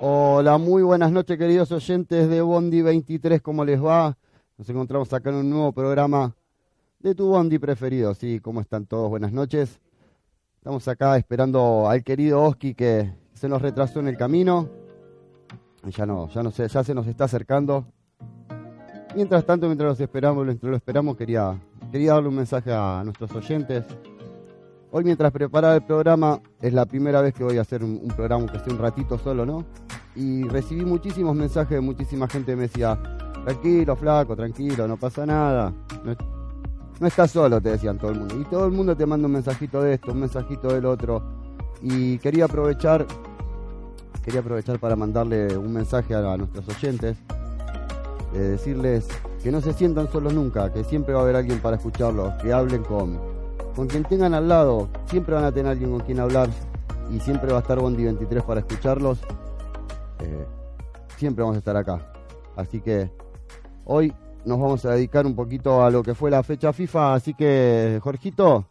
Hola, muy buenas noches queridos oyentes de Bondi 23, ¿cómo les va? Nos encontramos acá en un nuevo programa de tu Bondi preferido, ¿sí? ¿Cómo están todos? Buenas noches. Estamos acá esperando al querido Oski que se nos retrasó en el camino. Ya no, ya no sé, ya se nos está acercando. Mientras tanto, mientras los esperamos, mientras lo esperamos, quería, quería darle un mensaje a nuestros oyentes. Hoy mientras preparaba el programa, es la primera vez que voy a hacer un, programa que esté un ratito solo, ¿no? Y recibí muchísimos mensajes de muchísima gente que me decía, tranquilo, flaco, tranquilo, no pasa nada. No, estás solo, te decían todo el mundo. Y todo el mundo te manda un mensajito de esto, un mensajito del otro. Y quería aprovechar, quería aprovechar para mandarle un mensaje a, nuestros oyentes de decirles que no se sientan solos nunca, que siempre va a haber alguien para escucharlos, que hablen con, con quien tengan al lado, siempre van a tener alguien con quien hablar y siempre va a estar Bondi 23 para escucharlos. Eh, siempre vamos a estar acá. Así que hoy nos vamos a dedicar un poquito a lo que fue la fecha FIFA, así que Jorgito,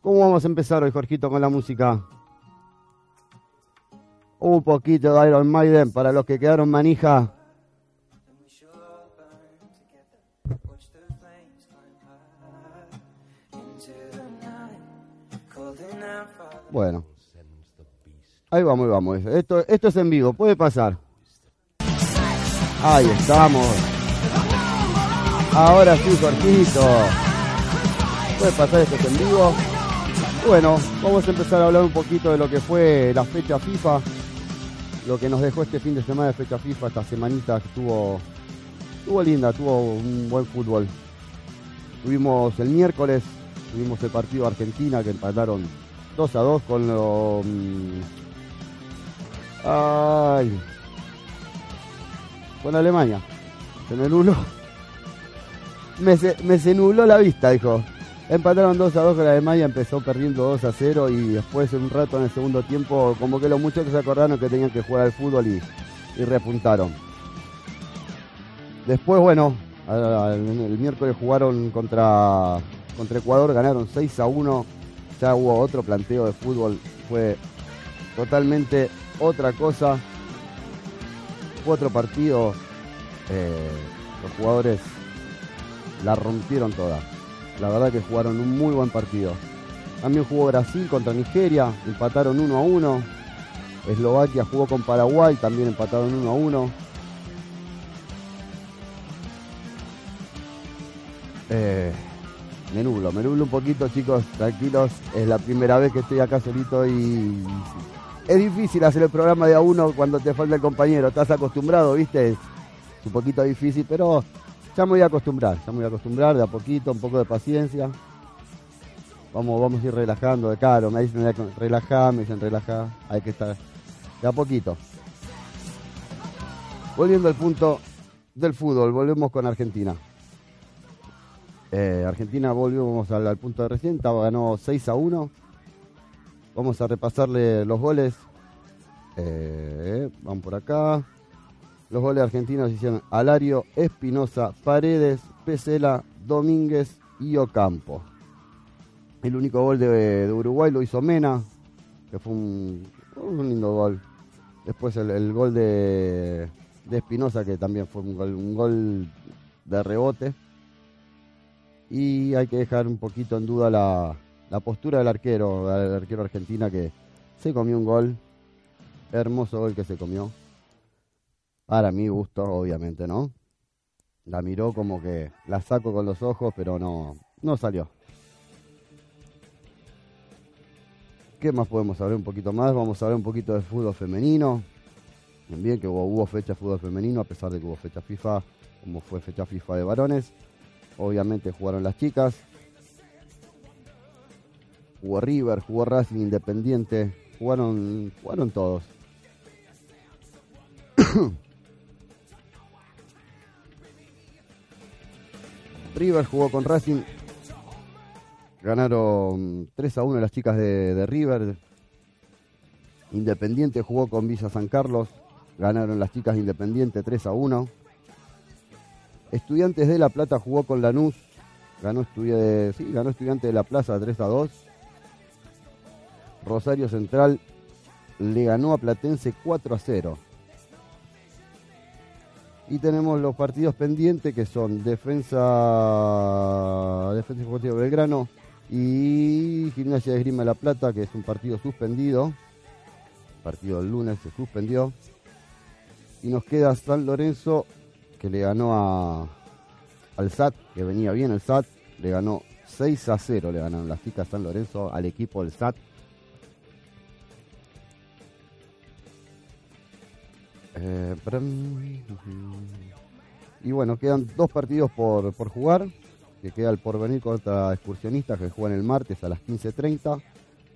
¿cómo vamos a empezar hoy, Jorgito, con la música? Un poquito de Iron Maiden para los que quedaron manija. Bueno. Ahí vamos, ahí vamos. Esto, esto es en vivo, puede pasar. Ahí estamos. Ahora sí, Jorgito. Puede pasar esto es en vivo. Bueno, vamos a empezar a hablar un poquito de lo que fue la fecha FIFA. Lo que nos dejó este fin de semana de fecha FIFA, esta semanita estuvo, estuvo linda, tuvo un buen fútbol. Tuvimos el miércoles, tuvimos el partido Argentina que empataron 2 a 2 con lo. mm, Ay. Con Alemania. Se me nubló. Me se, me se nubló la vista, dijo. Empataron 2 a 2 con Alemania, empezó perdiendo 2 a 0 y después un rato en el segundo tiempo como que los muchachos se acordaron que tenían que jugar al fútbol y, y repuntaron. Después, bueno, a- el miércoles jugaron contra, contra Ecuador, ganaron 6 a 1. Ya hubo otro planteo de fútbol, fue totalmente otra cosa. Fue otro partido. eh, los jugadores la rompieron toda. La verdad que jugaron un muy buen partido. También jugó Brasil contra Nigeria, empataron 1 a 1. Eslovaquia jugó con Paraguay, también empataron 1 a 1. Eh, me nublo, me nublo un poquito, chicos, tranquilos. Es la primera vez que estoy acá solito y es difícil hacer el programa de a uno cuando te falta el compañero. Estás acostumbrado, ¿viste? Es un poquito difícil, pero ya me voy a acostumbrar, ya me voy a acostumbrar de a poquito, un poco de paciencia. Vamos, vamos a ir relajando de caro. Me dicen relajar, me dicen relajar. Hay que estar de a poquito. Volviendo al punto del fútbol, volvemos con Argentina. Eh, Argentina volvemos al, al punto de recién, ganó 6 a 1. Vamos a repasarle los goles. Eh, vamos por acá. Los goles argentinos hicieron Alario, Espinosa, Paredes, Pesela, Domínguez y Ocampo. El único gol de, de Uruguay lo hizo Mena, que fue un, lindo gol. Después el, gol de, de Espinosa, que también fue un gol de rebote. Y hay que dejar un poquito en duda la, la postura del arquero, del arquero argentina que se comió un gol. Hermoso gol que se comió. Para mi gusto, obviamente, ¿no? La miró como que la saco con los ojos, pero no, no salió. ¿Qué más podemos saber un poquito más? Vamos a hablar un poquito de fútbol femenino. También que hubo, hubo fecha de fútbol femenino, a pesar de que hubo fecha FIFA, como fue fecha FIFA de varones. Obviamente jugaron las chicas. Jugó River, jugó Racing Independiente. Jugaron, jugaron todos. River jugó con Racing. Ganaron 3 a 1 las chicas de, de River. Independiente jugó con Villa San Carlos. Ganaron las chicas de Independiente 3 a 1. Estudiantes de La Plata jugó con Lanús. Ganó, sí, ganó Estudiante de la Plaza 3 a 2. Rosario Central le ganó a Platense 4 a 0. Y tenemos los partidos pendientes que son Defensa Defensa Deportivo Belgrano y Gimnasia de Grima de la Plata, que es un partido suspendido. El partido del lunes se suspendió. Y nos queda San Lorenzo, que le ganó a, al SAT, que venía bien el SAT, le ganó 6 a 0, le ganaron las chicas San Lorenzo al equipo del SAT. Eh, y bueno, quedan dos partidos por, por jugar, que queda el porvenir contra excursionistas que juegan el martes a las 15.30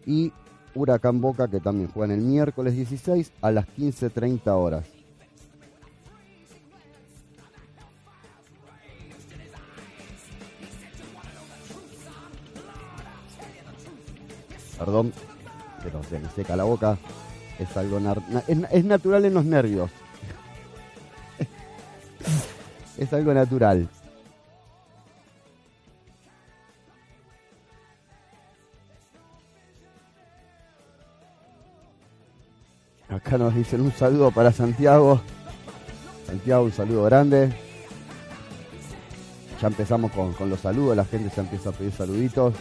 y Huracán Boca que también juegan el miércoles 16 a las 15.30 horas. Perdón, pero se me seca la boca. Es algo es, natural en los nervios. es algo natural. Acá nos dicen un saludo para Santiago. Santiago, un saludo grande. Ya empezamos con, con los saludos, la gente se empieza a pedir saluditos.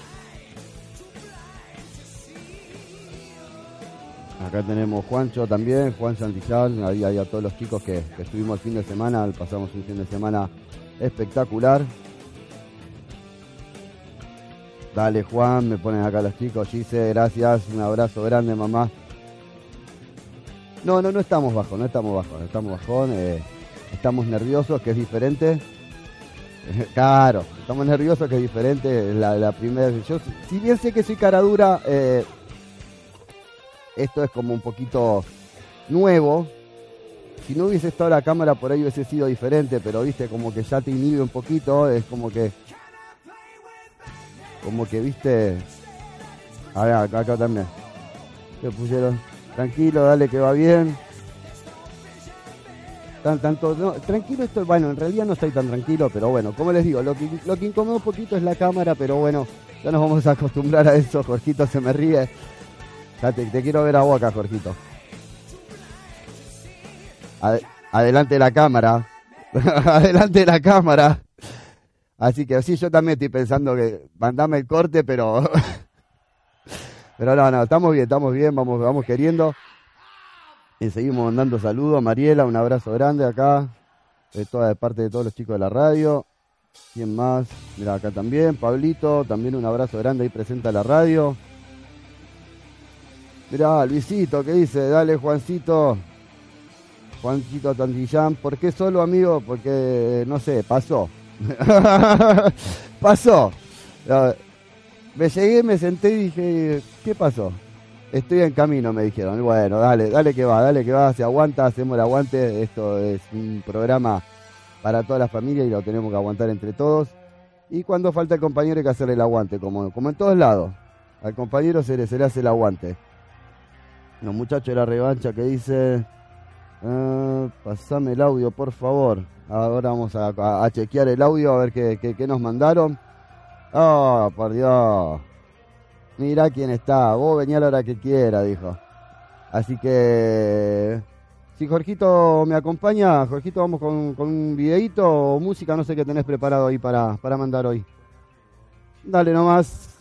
Acá tenemos Juancho también, Juan Santillán, ahí hay a todos los chicos que, estuvimos el fin de semana, pasamos un fin de semana espectacular. Dale Juan, me ponen acá los chicos, Gise, gracias, un abrazo grande mamá. No, no, no estamos bajos, no estamos bajos, no estamos bajón, eh, estamos nerviosos, que es diferente. claro, estamos nerviosos, que es diferente. La, la primera, yo, si bien sé que soy cara dura, eh, esto es como un poquito nuevo. Si no hubiese estado la cámara por ahí hubiese sido diferente, pero viste como que ya te inhibe un poquito, es como que como que viste. A ver acá, acá también. Se pusieron tranquilo dale que va bien. Tan, tanto tranquilo esto bueno en realidad no estoy tan tranquilo pero bueno como les digo lo que lo que incomoda un poquito es la cámara pero bueno ya nos vamos a acostumbrar a eso Jorgito se me ríe te, quiero ver a vos acá, Jorgito. adelante de la cámara. adelante de la cámara. Así que sí, yo también estoy pensando que mandame el corte, pero. pero no, no, estamos bien, estamos bien, vamos, vamos queriendo. Y seguimos mandando saludos. Mariela, un abrazo grande acá. De toda de parte de todos los chicos de la radio. ¿Quién más? Mira, acá también. Pablito, también un abrazo grande ahí presenta la radio. Mirá, Luisito, ¿qué dice? Dale, Juancito. Juancito Tantillán. ¿Por qué solo, amigo? Porque, no sé, pasó. pasó. Me llegué, me senté y dije, ¿qué pasó? Estoy en camino, me dijeron. Bueno, dale, dale que va, dale que va. Se aguanta, hacemos el aguante. Esto es un programa para toda la familia y lo tenemos que aguantar entre todos. Y cuando falta el compañero hay que hacerle el aguante, como, en todos lados. Al compañero se le hace el aguante. Los muchachos de la revancha que dice, ah, pasame el audio por favor. Ahora vamos a, chequear el audio a ver qué, nos mandaron. Oh, por Dios. Mira quién está. Vos venía a la hora que quiera, dijo. Así que... Si Jorgito me acompaña, Jorgito, vamos con, con un videito o música, no sé qué tenés preparado ahí para, para mandar hoy. Dale nomás.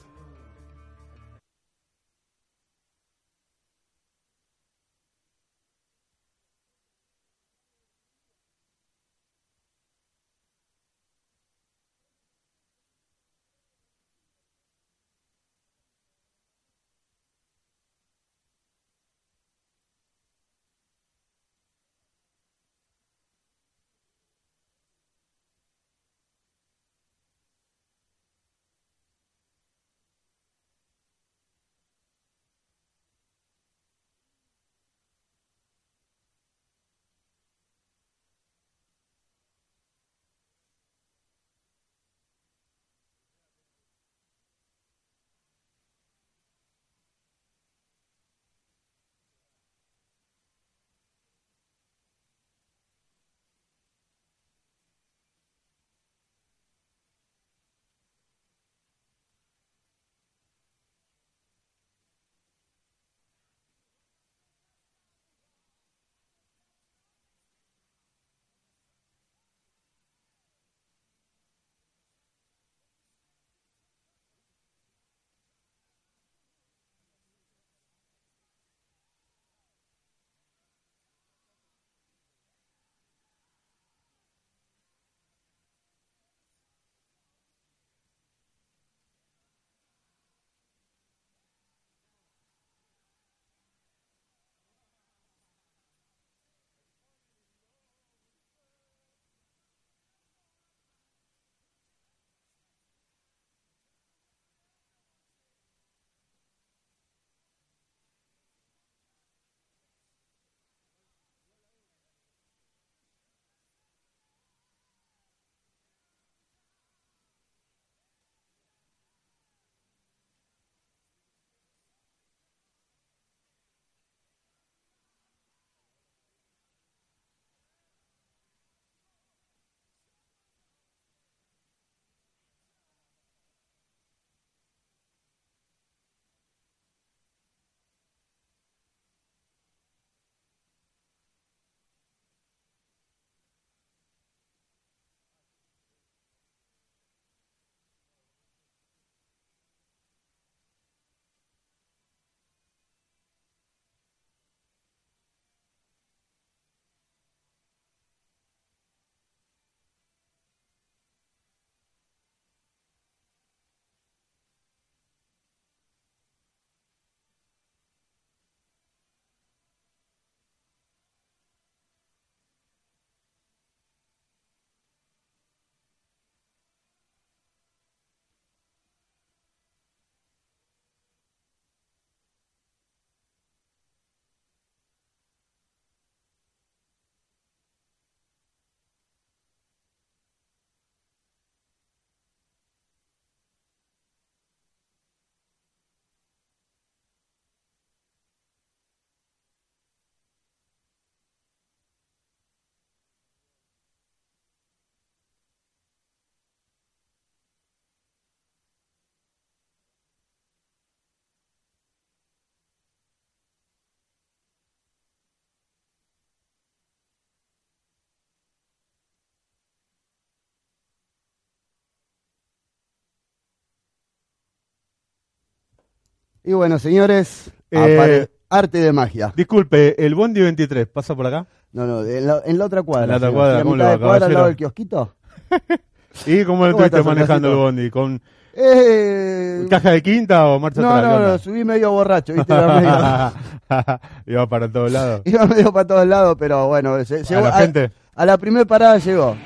Y bueno, señores, Eh, arte de magia. Disculpe, el Bondi 23, ¿pasa por acá? No, no, en la, en la otra cuadra. En la otra cuadra, ¿cómo de va, cuadra al lado del kiosquito. ¿Y cómo lo ¿Cómo estuviste manejando el? Bondi? ¿Con Eh, caja de quinta o marcha no, atrás? no, ¿Qué no, onda? subí medio borracho, viste, Iba medio- Iba para todos lados. iba medio para todos lados, pero bueno, se- A llegó la a, a la primera parada llegó.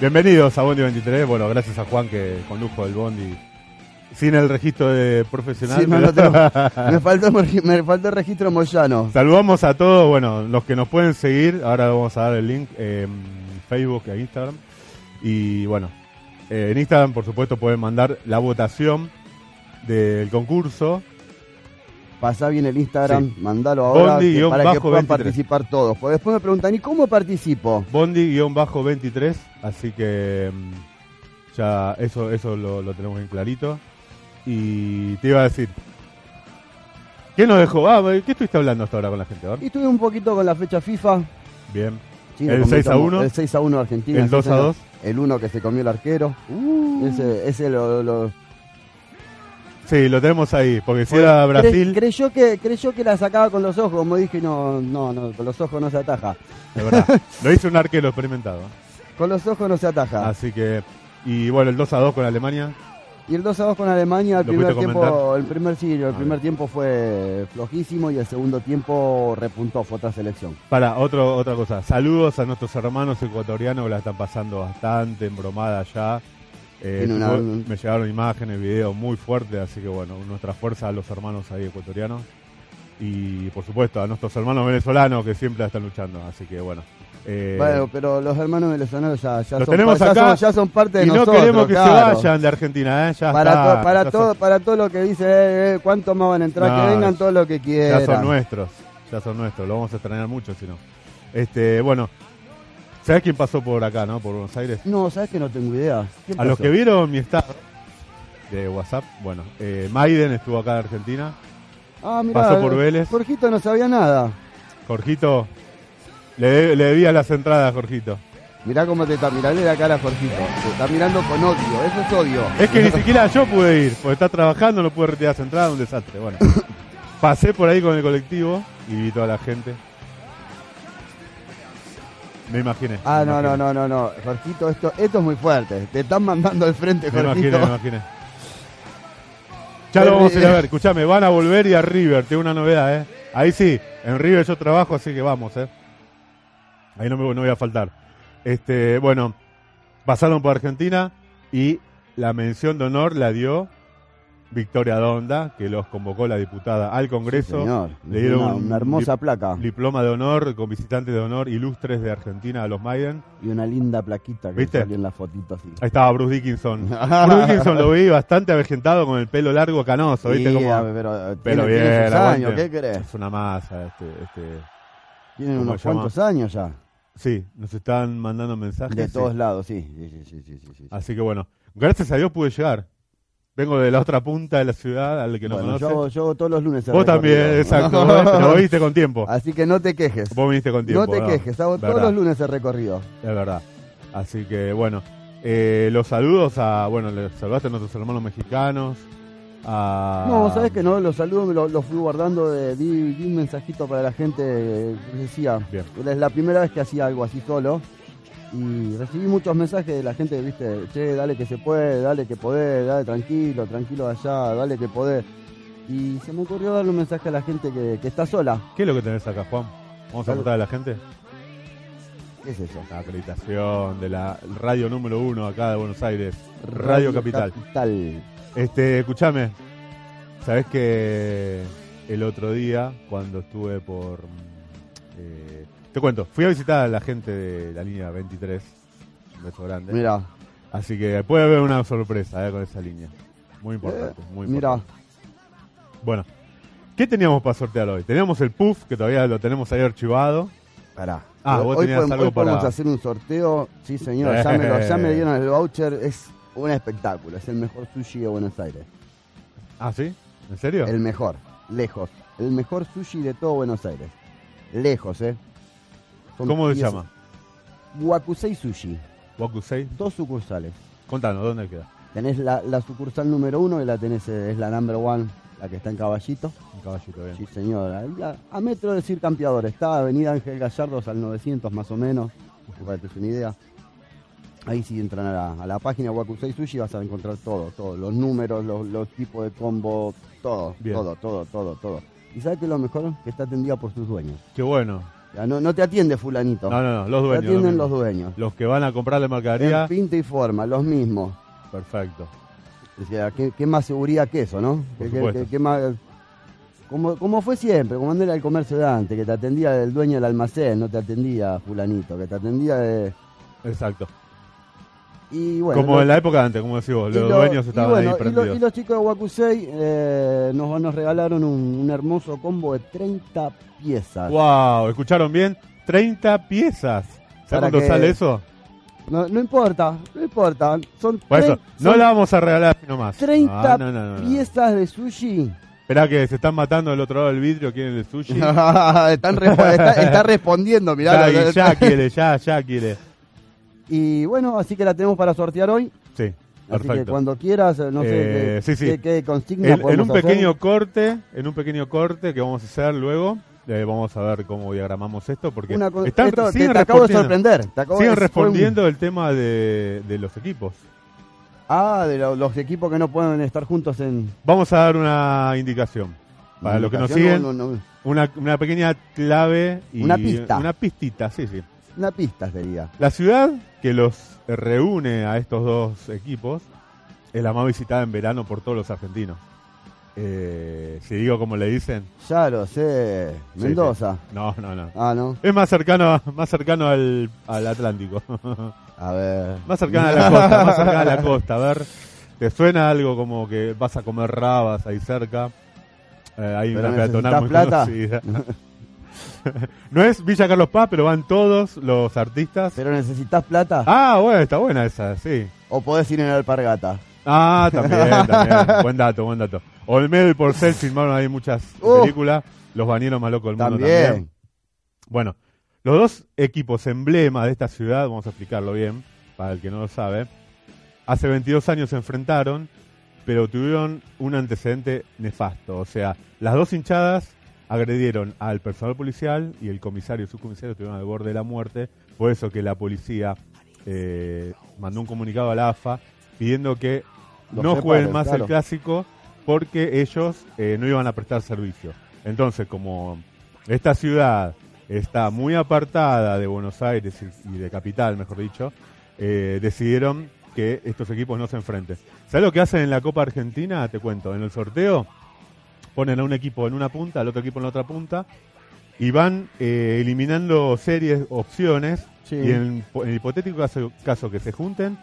bienvenidos a Bondi 23. Bueno, gracias a Juan que condujo el Bondi sin el registro de profesional. Sí, no, no pero- tengo- me, faltó, me faltó el registro Moyano. Saludamos a todos, bueno, los que nos pueden seguir, ahora vamos a dar el link en Facebook e Instagram. Y bueno, eh, en Instagram por supuesto pueden mandar la votación del concurso. Pasá bien el Instagram, Sí. mandalo ahora Bondi que- para que puedan 23. participar todos. Porque después me preguntan, ¿y cómo participo? Bondi-23, así que mm, ya eso eso lo, lo tenemos bien clarito. Y te iba a decir, ¿qué nos dejó? Ah, ¿qué estuviste hablando hasta ahora con la gente? Y estuve un poquito con la fecha FIFA. Bien. Sí, ¿El nos 6 a comentamos 1? El 6 a 1 de Argentina. ¿El sí, 2 a señor. 2? El 1 que se comió el arquero. Uh. Ese, ese lo, lo- Sí, lo tenemos ahí, porque si era Brasil, creyó, que, creyó que la sacaba con los ojos, como dije, no, no, no, con los ojos no se ataja. de verdad, lo hizo un arquero experimentado. Con los ojos no se ataja. Así que, y bueno, el 2 a 2 con Alemania, Y el 2 a 2 con Alemania, el ¿Lo primer tiempo, el primer sí, el primer tiempo fue flojísimo y el segundo tiempo repuntó, fue otra selección. Para, otro, otra cosa. Saludos a nuestros hermanos ecuatorianos que la están pasando bastante embromada allá. Eh, Tiene una- fue- me llegaron imágenes, videos muy fuertes, así que bueno, nuestra fuerza a los hermanos ahí ecuatorianos. Y por supuesto a nuestros hermanos venezolanos que siempre la están luchando. Así que bueno. Eh, Bueno, pero los hermanos venezolanos ya, ya, Los son, tenemos pa- ya acá son- ya son parte de y no nosotros. queremos que claro. se vayan de Argentina, ¿eh? Ya Para, está, to- para, ya todo, son- para todo lo que dice, eh, ¿cuántos más van a entrar? No, que vengan todo lo que quieran. Ya son nuestros, ya son nuestros, lo vamos a extrañar mucho si no. Este, bueno, ¿sabes quién pasó por acá, no? Por Buenos Aires. No, ¿sabes que no tengo idea? ¿Quién A los que vieron mi estado de WhatsApp, bueno, eh, Maiden estuvo acá en Argentina, Ah, mirá, pasó por Vélez. Jorgito no sabía nada. Jorgito, le, de- le debía las entradas Jorgito. Mirá cómo te está mirando la cara Jorgito. Te está mirando con odio, eso es odio. Es que ni siquiera yo pude ir, porque está trabajando, no pude retirar las entradas, un desastre. Bueno, pasé por ahí con el colectivo y vi toda la gente. Me imaginé. Ah, me no, no, imaginé. no, no, no. Jorgito, esto, esto es muy fuerte. Te están mandando al frente, Me imaginé, Jorgito. me imaginé. Ya lo vamos a ir a ver. Escuchame, van a volver y a River. Tengo una novedad, ¿eh? Ahí sí, en River yo trabajo, así que vamos, ¿eh? Ahí no, me, no voy a faltar. Este, bueno, pasaron por Argentina y la mención de honor la dio Victoria Donda, que los convocó la diputada al Congreso. Señor, Le dieron una, un una hermosa placa Diploma de honor con visitantes de honor ilustres de Argentina a los Maiden. y una linda plaquita que ¿Viste? salió en la fotito así. Ahí estaba Bruce Dickinson. Bruce Dickinson lo vi bastante avejentado con el pelo largo canoso, ¿viste? Sí, Como- pero, Pero tiene, tiene bien, años, ¿qué querés? Es una masa, este, este. Tienen ¿Cómo unos cuantos años ya. Sí, nos están mandando mensajes. De todos lados, sí. Sí, sí, sí, sí, sí, sí. Así que bueno, gracias a Dios pude llegar. Vengo de la otra punta de la ciudad, al que no conoce. yo, yo todos los lunes. Vos también, exacto. vos- Pero viniste con tiempo. Así que no te quejes. Vos viniste con tiempo. no te quejes, hago todos los lunes el recorrido. Es verdad. Así que bueno, eh, los saludos a, bueno, les saludaste a nuestros hermanos mexicanos. A... No, sabes que no, los saludos me los los fui guardando, de, di, di un mensajito para la gente decía, Bien. es la primera vez que hacía algo así solo y recibí muchos mensajes de la gente, viste, che, dale que se puede, dale que podés, dale tranquilo, tranquilo allá, dale que podés. Y se me ocurrió darle un mensaje a la gente que, que está sola. ¿Qué es lo que tenés acá, Juan? Vamos a contar a la gente. ¿Qué es eso? La acreditación de la radio número uno acá de Buenos Aires, Radio, Capital. Capital. Este, escúchame, sabes que el otro día, cuando estuve por. eh, te cuento, fui a visitar a la gente de la línea 23, un beso grande. Mira, Así que puede haber una sorpresa eh, con esa línea. Muy importante, muy mira, importante. Bueno, ¿qué teníamos para sortear hoy? Teníamos el puff, que todavía lo tenemos ahí archivado. pará. Ah, hoy vos hoy podemos, algo hoy podemos para- hacer un sorteo. Sí, señor, ya me, lo- ya me dieron el voucher. Es un espectáculo. Es el mejor sushi de Buenos Aires. Ah, ¿sí? ¿En serio? El mejor, lejos. El mejor sushi de todo Buenos Aires. Lejos, ¿eh? Son ¿Cómo se llama? Wakusei Sushi. Wakusei. Dos sucursales. Contanos, ¿dónde queda? Tenés la, la sucursal número uno y la tenés, eh, es la number one, la que está en Caballito. Un caballito, bien. Sí, señor. Ahí A, metro de Sir Campeador. Está Avenida Ángel Gallardos al 900 más o menos. Para que te una idea. Ahí sí entran a la, a la página Wakusei Sushi vas a encontrar todo, todo. Los números, los, los tipos de combo, todo, Bien. todo, todo, todo, todo. ¿Y sabes qué es lo mejor? Que está atendida por sus dueños. Qué bueno. Ya, no, no te atiende fulanito. No, no, no, los te dueños. atienden los dueños. Los que van a comprarle mercadería. En pinta y forma, los mismos. Perfecto. O sea, ¿qué, qué más seguridad que eso, ¿no? Por ¿Qué- qué- supuesto. qué- qué más- como, como fue siempre, como era el comercio de antes, que te atendía el dueño del almacén, no te atendía fulanito, que te atendía de... Exacto. Y bueno, como lo- en la época de antes, como decís vos, y los lo- dueños y estaban bueno, ahí y lo- prendidos. Y, los chicos de Wakusei eh, nos, nos regalaron un, un hermoso combo de 30 piezas. Wow, ¿escucharon bien? 30 piezas. ¿Sabes cuánto que- sale eso? No, no importa, no importa. Son, Por eso, no son la vamos a regalar así nomás. 30 Ah, no, no, no, no. piezas de sushi. Esperá que se están matando del otro lado del vidrio, quieren el sushi. Están respo- está, está respondiendo, mirá. ya, lo- y ya quiere, ya, ya quiere. Y bueno, así que la tenemos para sortear hoy. Sí, Así que cuando quieras, no sé Eh, qué, sí, sí. qué- qué consigna En, en un hacer. pequeño corte, en un pequeño corte que vamos a hacer luego, eh, vamos a ver cómo diagramamos esto, porque Una están, esto siguen te acabo de respondiendo, sorprender. te acabo siguen de- fue un- respondiendo el tema de, de los equipos. Ah, de lo- los equipos que no pueden estar juntos en... Vamos a dar una indicación. Para los que nos siguen, No, no, no. Una, una pequeña clave y Una pista. Una pistita, sí, sí. Una pista sería. La ciudad que los reúne a estos dos equipos es la más visitada en verano por todos los argentinos. Eh, si digo como le dicen, Ya lo sé. Mendoza. sí. No, no, no. Ah, no. Es más cercano, más cercano al, al Atlántico. A ver. más cercano a la costa, más cercano a la costa. A ver, ¿te suena algo como que vas a comer rabas ahí cerca? Eh, hay Pero una peatonal muy plata. conocida. no es Villa Carlos Paz, pero van todos los artistas. Pero necesitas plata Ah, bueno, está buena esa, sí. o podés ir en alpargata. Ah, también, también. buen dato, buen dato. Olmedo y Porcel filmaron ahí muchas Uh. películas. Los bañeros más locos del mundo También. también. Bueno, los dos equipos emblema de esta ciudad, vamos a explicarlo bien, para el que no lo sabe, hace 22 años se enfrentaron, pero tuvieron un antecedente nefasto. O sea, las dos hinchadas agredieron al personal policial y el comisario y subcomisario estuvieron al borde de la muerte. Por eso que la policía eh, mandó un comunicado a la AFA pidiendo que Los no separen, jueguen más claro. el clásico porque ellos eh, no iban a prestar servicio. Entonces, como esta ciudad está muy apartada de Buenos Aires y y de Capital, mejor dicho, eh, decidieron que estos equipos no se enfrenten. ¿Sabes lo que hacen en la Copa Argentina? Te cuento, en el sorteo ponen a un equipo en una punta, al otro equipo en la otra punta, y van eh, eliminando series, opciones, Sí. y en, en el hipotético caso, caso que se junten,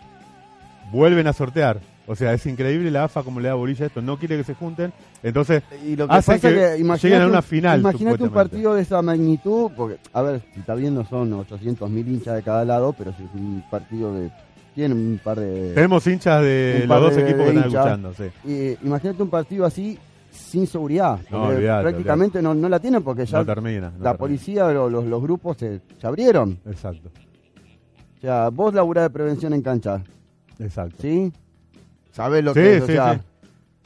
vuelven a sortear. O sea, es increíble la AFA como le da bolilla a esto, no quiere que se junten, entonces Y lo que Hacen pasa que que, lleguen a un- una final, Imagínate un partido de esa magnitud, porque, a ver, si está bien, no son 800 mil hinchas de cada lado, pero si es un partido de. Tiene un par de. tenemos hinchas de los dos de- equipos de que están escuchando. Sí. Y imagínate un partido así sin seguridad. No, olvidate, prácticamente no, no la tienen porque ya No termina. la policía o los, los grupos se, se abrieron. Exacto, O sea, vos laburás de prevención en cancha, exacto. ¿sí? Sabés lo Sí, que es, o sí, sea, sí.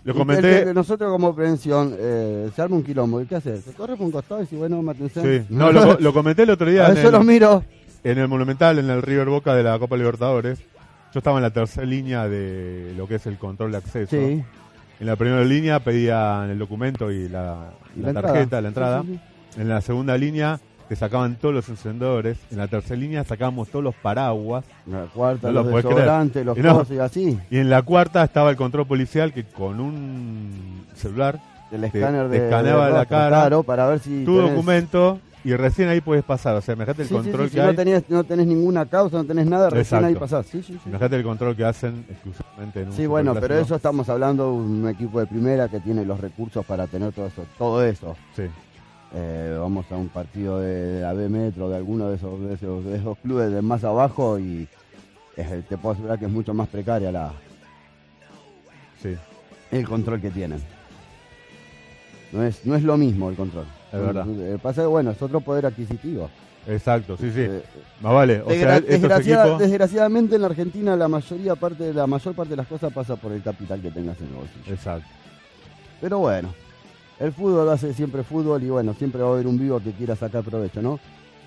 Lo comenté. el nosotros como prevención eh, se arma un quilombo. ¿Y qué haces? Se corre por un costado y dice, bueno, me atención. Sí. No, lo, lo comenté el otro día en yo los miro. en el Monumental, en el River Boca de la Copa Libertadores. Yo estaba en la tercera línea de lo que es el control de acceso. Sí. En la primera línea pedían el documento y la, Y la la tarjeta, entrada. la entrada. Sí, sí, En la segunda línea te sacaban todos los encendedores. En la tercera línea sacábamos todos los paraguas. La cuarta, No los desodorantes, los no. cosas y así. Y en la cuarta estaba el control policial que con un celular El Te- escáner te de. escaneaba de la cara, Claro, para ver si. tu tenés- documento y recién ahí puedes pasar. O sea, imagínate el Sí, sí, control sí, si que no hay. tenés, no tenés ninguna causa, no tenés nada, recién Exacto. ahí pasás. Sí, sí, sí. Imagínate el control que hacen exclusivamente en un Sí, bueno, pero eso estamos hablando de un equipo de primera que tiene los recursos para tener todo eso. Todo eso. Sí, Eh, vamos a un partido de, de la B Metro, de alguno de esos, de esos, de esos clubes de más abajo y eh, te puedo asegurar que es mucho más precaria la, sí, el control que tienen. No es, no es lo mismo el control. Es verdad. Eh, pasa bueno, es otro poder adquisitivo. exacto, sí, sí. Eh, Más vale. O Desgra- sea, estos desgraciada- equipos. Desgraciadamente en la Argentina la mayoría parte, la mayor parte de las cosas pasa por el capital que tengas en el bolsillo. Exacto. Pero bueno, el fútbol hace siempre fútbol y bueno, siempre va a haber un vivo que quiera sacar provecho, ¿no?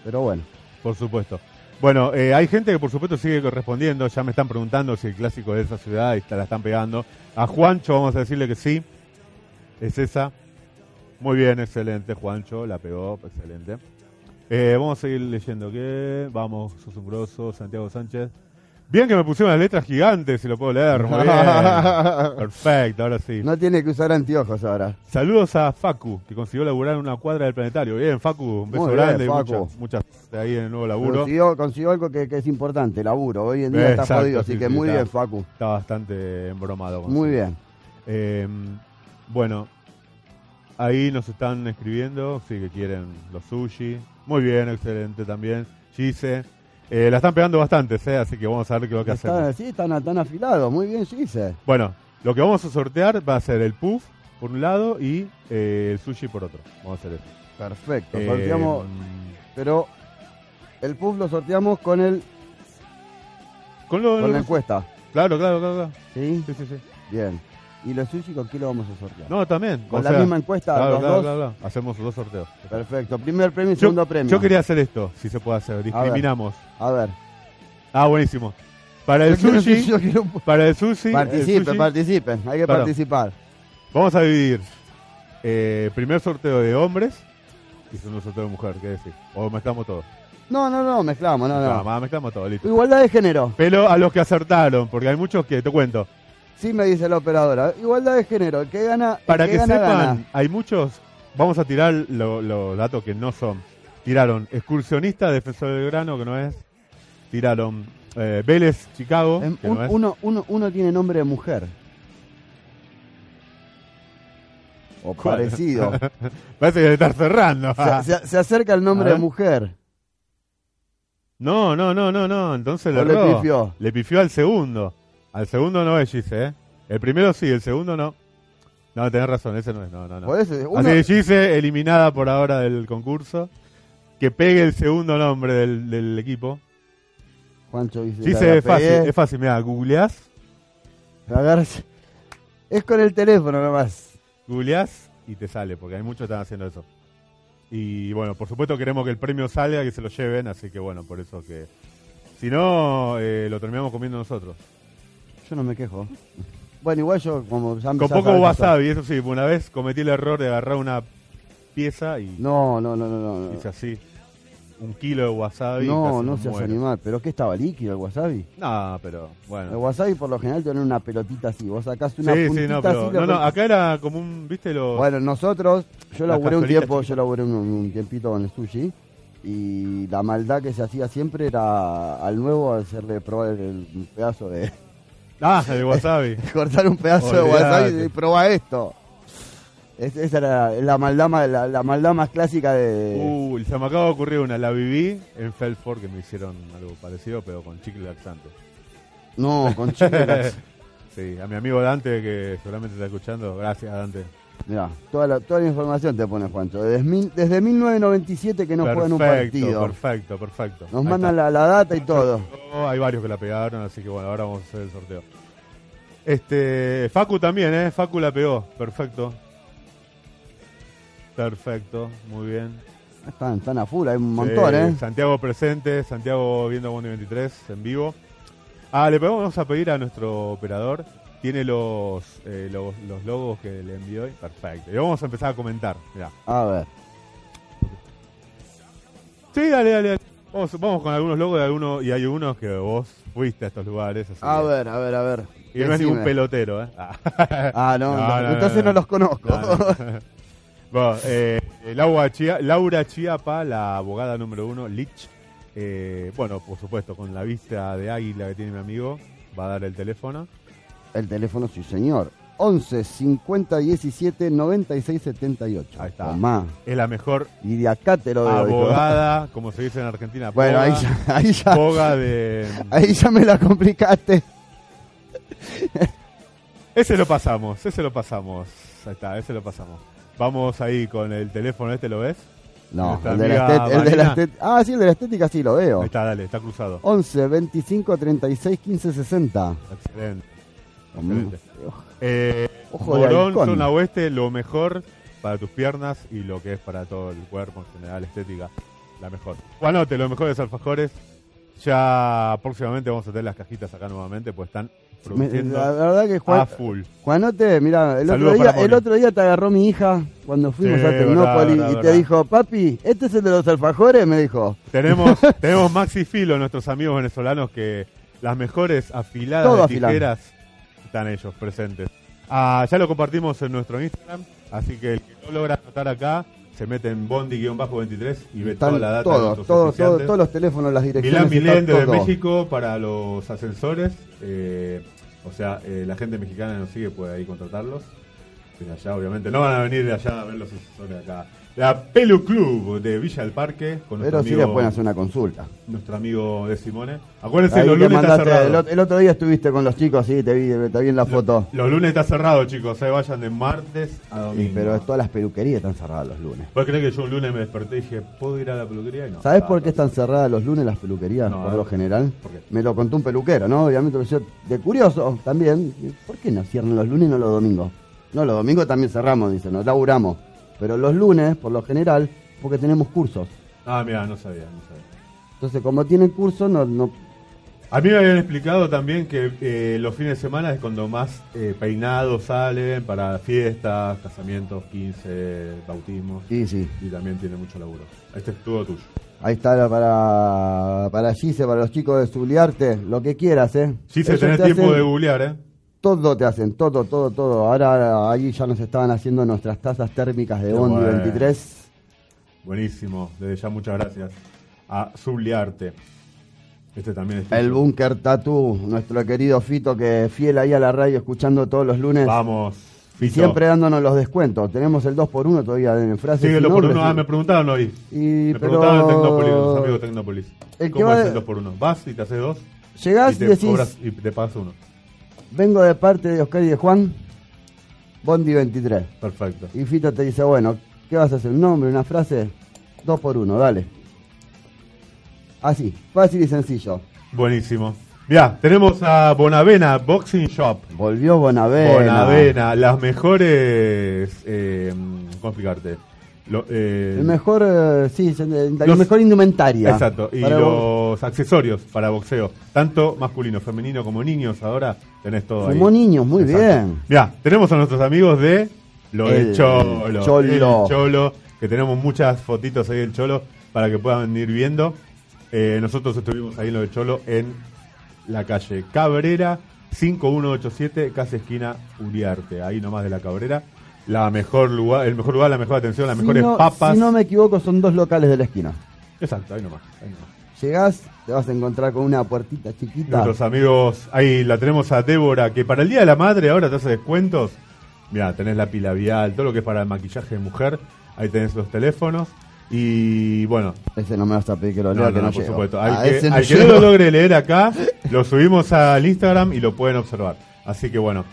Pero bueno. Por supuesto. Bueno, eh, hay gente que por supuesto sigue respondiendo, ya me están preguntando si el clásico de esa ciudad y la están pegando. A Juancho vamos a decirle que sí, es esa. Muy bien, excelente, Juancho, la pegó, excelente. Eh, vamos a seguir leyendo, ¿qué? Vamos, sos un grosso, Santiago Sánchez. Bien que me pusieron las letras gigantes, si lo puedo leer, muy bien. Perfecto, ahora sí. No tiene que usar anteojos ahora. Saludos a Facu, que consiguió laburar en una cuadra del planetario. Bien, Facu, un beso Muy bien, grande y Facu. muchas, muchas de ahí en el nuevo laburo. Consiguió, consiguió algo que, que es importante, laburo. Hoy en día está jodido, sí, así que sí, muy está. bien, Facu. Está bastante embromado. con Muy bien. Eh, bueno, ahí nos están escribiendo, sí que quieren los sushi. Muy bien, excelente también. Gise. Eh, la están pegando bastante, ¿eh? así que vamos a ver qué es lo que Está, hacemos. sí, están, tan afilados. Muy bien, Gise. Bueno, lo que vamos a sortear va a ser el puff por un lado y eh, el sushi por otro. Vamos a hacer eso. Perfecto. Eh, Sorteamos, pero el puff lo sorteamos con el con lo, con la encuesta. Claro, claro, claro. claro. ¿Sí? Sí, sí, sí. Bien. ¿Y los sushi con qué lo vamos a sortear? No, también. con o la sea, misma encuesta, Claro, los claro, dos. claro, claro. Hacemos dos sorteos. Perfecto. Primer premio y Yo, segundo premio. yo quería hacer esto, si se puede hacer. Discriminamos. A ver. Ah, buenísimo. Para el Yo sushi, quiero- para el sushi, el participen, sushi, participen. Hay que Claro. participar. vamos a dividir. Eh, primer sorteo de hombres y segundo sorteo de mujer, ¿qué decir? O mezclamos todo. No, no, no, mezclamos, no, No, no. más mezclamos todo, listo. Igualdad de género. Pero a los que acertaron, porque hay muchos que, te cuento, Sí me dice la operadora. Igualdad de género. El que gana, el para que que gana, sepan, gana. hay muchos, vamos a tirar lo- los datos que no son. Tiraron excursionista, defensor del grano, que no es. Tiraron eh, Vélez, Chicago, Em, que un- no es. uno, uno, uno tiene nombre de mujer. O ¿Cuál? parecido. Parece que se está cerrando. se, se- se acerca el nombre de mujer. No, no, no, no, no. Entonces le pifió. Le pifió al segundo. Al segundo no es Gise, ¿eh? El primero sí, el segundo no. No, tenés razón, ese no es. No, no, no. Por eso, uno- Así que Gise, eliminada por ahora del concurso. Que pegue el segundo nombre del, del equipo. Juancho Gise la es fácil, es fácil. Mira, googleás, Agarras- Es con el teléfono nomás. googleás y te sale, porque hay muchos que están haciendo eso. Y bueno, por supuesto queremos que el premio salga, que se lo lleven, así que bueno, por eso que... Si no, eh, lo terminamos comiendo nosotros. Yo no me quejo. Bueno, igual yo como ya Con poco wasabi, eso sí, una vez cometí el error de agarrar una pieza y No, no, no, no. no. hice así, un kilo de wasabi. No, no seas muero. animal. ¿Pero qué estaba líquido el wasabi? No, pero El bueno. wasabi por lo general tiene una pelotita así. Vos sacás una Sí, puntita sí, no, así. pero, le no, no, acá era como un, viste, lo... Bueno, nosotros, yo laburé un tiempo, yo laburé un, un tiempito con el sushi y la maldad que se hacía siempre era al nuevo hacerle probar el, el pedazo de Ah, el wasabi. cortar un pedazo de wasabi y probar esto. Es- esa era la maldad más, la, la maldad más clásica de Uh, se me acaba de ocurrir una, la viví en Felford, que me hicieron algo parecido, pero con chicle laxante. no con chile. lax- sí, a mi amigo Dante, que seguramente está escuchando, gracias Dante. Mirá, toda la, toda la información te pone Juancho. Desde, mil- desde 1997 que no juegan un perfecto, partido. perfecto, perfecto. Nos Ahí mandan la, la data y todo. Hay varios que la pegaron, así que bueno, ahora vamos a hacer el sorteo. Este, Facu también, ¿eh? Facu la pegó, perfecto. Perfecto, muy bien. Están, están a full, hay un montón, Eh, ¿eh? Santiago presente, Santiago viendo Bondi 23 en vivo. Ah, le vamos a pedir a nuestro operador, tiene los, eh, los, los logos que le envió hoy. Perfecto. Y vamos a empezar a comentar. Mirá. A ver. Sí, dale, dale. dale. Vamos, vamos con algunos logos de algunos, y hay unos que vos fuiste a estos lugares. así A que- ver, a ver, a ver. Y no es ningún pelotero, ¿eh? Ah. Ah, no, No, no, no, entonces no, los conozco. No, no. Bueno, eh, Laura, Chia- Laura Chiapa, la abogada número uno, Lich. eh, bueno, por supuesto, con la vista de águila que tiene mi amigo, va a dar el teléfono. El teléfono, sí, señor. 11 50 17 96 78. Ahí está. Tomá. Es la mejor Y de acá te lo doy. abogada, como se dice en Argentina. Bueno, ahí ya, ahí ya, boga de. ahí ya me la complicaste. Ese lo pasamos, ese lo pasamos. Ahí está, ese lo pasamos. Vamos ahí con el teléfono, ¿este lo ves? No, el de, la el de la estet- Ah, sí, el de la estética sí lo veo. Ahí está, dale, está cruzado. 11 25 36 15 60. Excelente. Mm. Eh, Ojo de Morón, zona oeste, lo mejor para tus piernas y lo que es para todo el cuerpo en general, estética, la mejor. Juanote, los mejores alfajores. Ya próximamente vamos a tener las cajitas acá nuevamente, pues están produciendo la, verdad que Juan, a full. Juanote, mira, el, otro día, el otro día te agarró mi hija cuando fuimos Sí, a Tecnópolis y te verdad. dijo, papi, ¿este es el de los alfajores? Me dijo. Tenemos, tenemos Maxi Filo, nuestros amigos venezolanos, que las mejores afiladas Todo de tijeras están ellos presentes. Ah, ya lo compartimos en nuestro Instagram, así que el que no logra anotar acá, se mete en bondi-23 y ve Están toda la data de todos, nuestros todos, todos, todos los teléfonos, las direcciones. Milán Milén desde todo. México para los ascensores. eh, o sea, eh, la gente mexicana nos sigue puede ahí contratarlos. Desde allá, obviamente. No van a venir de allá a ver los ascensores acá. La Pelu Club de Villa del Parque. Con Pero sí amigo, le pueden hacer una consulta. nuestro amigo de Simone. Acuérdense, Ahí los lunes está cerrado. el, ot- el otro día estuviste con los chicos, sí, te vi, te vi en la foto. Los lunes está cerrado, chicos. Se vayan de martes a Sí, domingo. pero todas las peluquerías están cerradas los lunes. ¿Puedes creer que yo un lunes me desperté y dije, ¿puedo ir a la peluquería? No. ¿Sabes Ah, por qué están cerradas los lunes las peluquerías, No, por lo general? ¿Por qué? Me lo contó un peluquero, ¿no? Obviamente, yo de curioso también. ¿Por qué no cierran los lunes y no los domingos? No, los domingos también cerramos, dicen, nos laburamos. Pero los lunes, por lo general, porque tenemos cursos. Ah, mira, no sabía, no sabía. Entonces, como tienen cursos, no, no, A mí me habían explicado también que eh, los fines de semana es cuando más eh, peinados salen para fiestas, casamientos, 15, bautismos. sí, sí. Y también tiene mucho laburo. Este es todo tuyo. Ahí está para, para Gise, para los chicos de Zuliarte, lo que quieras, ¿eh? Sí, se Ellos tenés te tiempo hacen- de googlear, ¿eh? Todo te hacen, todo, todo, todo. Ahora ahí ya nos estaban haciendo nuestras tazas térmicas de Bondi bueno. 23. Buenísimo. Desde ya muchas gracias a Subliarte. Este también es El tuyo. Bunker Tattoo, nuestro querido Fito que fiel ahí a la radio escuchando todos los lunes. Vamos. Fito. siempre dándonos los descuentos. Tenemos el 2x1 todavía en y por nombres, uno. Ah, y- me preguntaron hoy. Y, Me pero- preguntaban en Tecnópolis, los amigos de Tecnópolis. El que ¿Cómo va es el 2 por 1 Vas y te haces dos. Llegás y y, te decís, cobras y te pagas uno. Vengo de parte de Oscar y de Juan, Bondi 23. Perfecto. Y Fito te dice, bueno, ¿qué vas a hacer? ¿Un nombre, una frase? 2x1, dale. Así, fácil y sencillo. Buenísimo. Mirá, tenemos a Bonavena Boxing Shop. Volvió Bonavena. Bonavena, las mejores. Eh, ¿Cómo explicarte? Lo- eh, El mejor, eh, sí, la Los- mejor indumentaria. Exacto, y los accesorios para boxeo, tanto masculino, femenino como niños, ahora tenés todo ahí. Como niños, muy bien. Mirá, tenemos a nuestros amigos de Lo del El Cholo. Cholo. El Cholo, que tenemos muchas fotitos ahí del Cholo para que puedan ir viendo. Eh, nosotros estuvimos ahí en lo del Cholo en la calle Cabrera, 5187, casi esquina Uriarte, ahí nomás de la Cabrera. La mejor lugar, el mejor lugar, la mejor atención, las Si mejores no- papas. Si no me equivoco, son dos locales de la esquina. Exacto, ahí nomás, ahí nomás. Llegás, te vas a encontrar con una puertita chiquita. Nuestros amigos, ahí la tenemos a Débora, que para el Día de la Madre ahora te hace descuentos. Mira, tenés la pila vial, todo lo que es para el maquillaje de mujer, ahí tenés los teléfonos. Y bueno, Ese no me vas a pedir que lo no, lea, no, que no, no, por llego. supuesto. Al que, ese no al que no lo logre leer acá, lo subimos al Instagram y lo pueden observar. Así que bueno,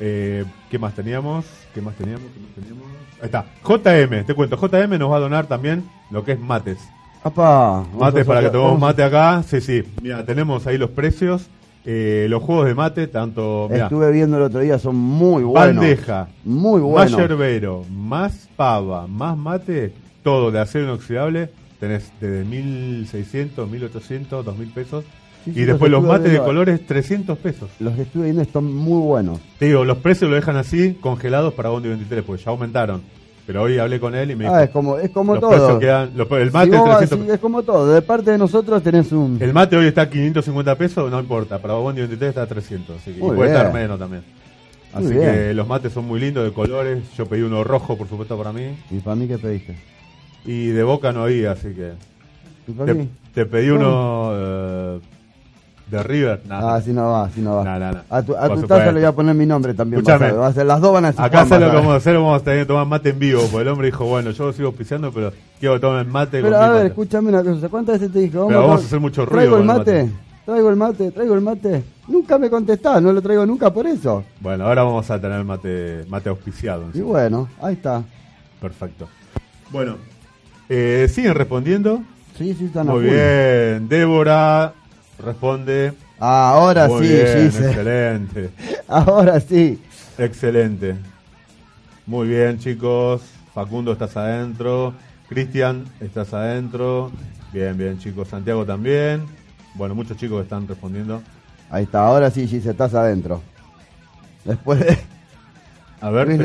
eh, ¿qué más teníamos? ¿Qué más teníamos? ¿Qué más teníamos? Ahí está, JM, te cuento, JM nos va a donar también lo que es mates. Apa, vamos Mate a para que tomemos mate acá. Sí, sí. Mira, tenemos ahí los precios. eh, los juegos de mate, tanto. Mirá, Estuve viendo el otro día, son muy buenos. bandeja, Muy más buenos. yerbero, más pava, más mate, todo de acero inoxidable. Tenés desde 1600, 1800, 2000 pesos. Sí, sí, y después los mates de colores, 300 pesos. Los que estuve viendo están muy buenos. Te digo, los precios lo dejan así, congelados para Bondi 23, porque ya aumentaron. Pero hoy hablé con él y me dijo: Ah, es como, es como los todo. precios quedan. los- el mate, Si vos vas 300 así, es como todo. De parte de nosotros tenés un. El mate hoy está a 550 pesos, no importa. Para Bondi 23 está a 300. Así que, y puede bien. estar menos también. Muy Así bien. que los mates son muy lindos, de colores. Yo pedí uno rojo, por supuesto, para mí. ¿Y para mí qué pediste? Y de boca no había, así que. ¿Y para Te, mí? te pedí uno eh, de River. Nada. Ah, así no va, así no va. A tu, a tu taza le voy a poner mi nombre también. Escuchame. va a ser- las dos van a decir Acá sé lo vamos a hacer, vamos a tener que tomar mate en vivo. Porque el hombre dijo, bueno, yo sigo auspiciando, pero quiero que tomen mate Pero con a ver, mate. escúchame una cosa. ¿Cuántas veces te dije? Pero vamos a hacer mucho ruido ¿Traigo el mate? mate. ¿Traigo el mate? ¿Traigo el mate? Nunca me contestás, no lo traigo nunca por eso. Bueno, ahora vamos a tener mate, mate auspiciado. Y bueno, ahí está. Perfecto. Bueno, eh, siguen respondiendo. Sí, sí, están Muy bien. Débora responde. Ah, ahora Muy sí, bien, sí. excelente. Ahora sí. Excelente. Muy bien, chicos. Facundo, estás adentro. Cristian, estás adentro. Bien, bien, chicos. Santiago también. Bueno, muchos chicos están respondiendo. Ahí está, ahora sí, Gise, estás adentro. Después de A ver, Luis.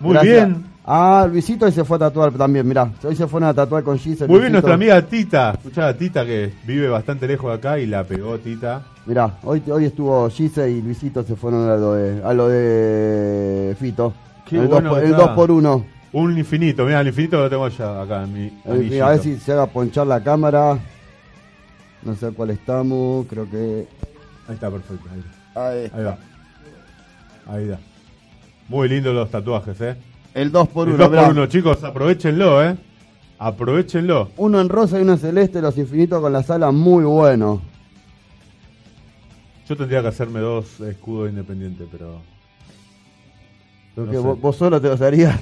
Muy Gracias. bien. Ah, Luisito hoy se fue a tatuar también, mirá. Hoy se fueron a tatuar con Gise. Muy bien, Luisito. nuestra amiga Tita. Escuchá a Tita que vive bastante lejos de acá y la pegó Tita. Mirá, hoy, hoy estuvo Gise y Luisito se fueron a lo de, a lo de Fito. Qué el, bueno dos, por- el 2 por 1 Un infinito, mira, el infinito lo tengo ya acá en mi anillito. A ver si se haga ponchar la cámara. No sé cuál estamos, creo que... Ahí está, perfecto. Ahí, Ahí. ahí va. Ahí da. Muy lindos los tatuajes, ¿eh? El 2 por El 1 dos por uno, chicos, aprovechenlo, ¿eh? Aprovechenlo. Uno en rosa y uno en celeste, los infinitos con las alas muy buenos. Yo tendría que hacerme dos escudos independientes, pero... Creo No que sé. vos, vos solo te los harías.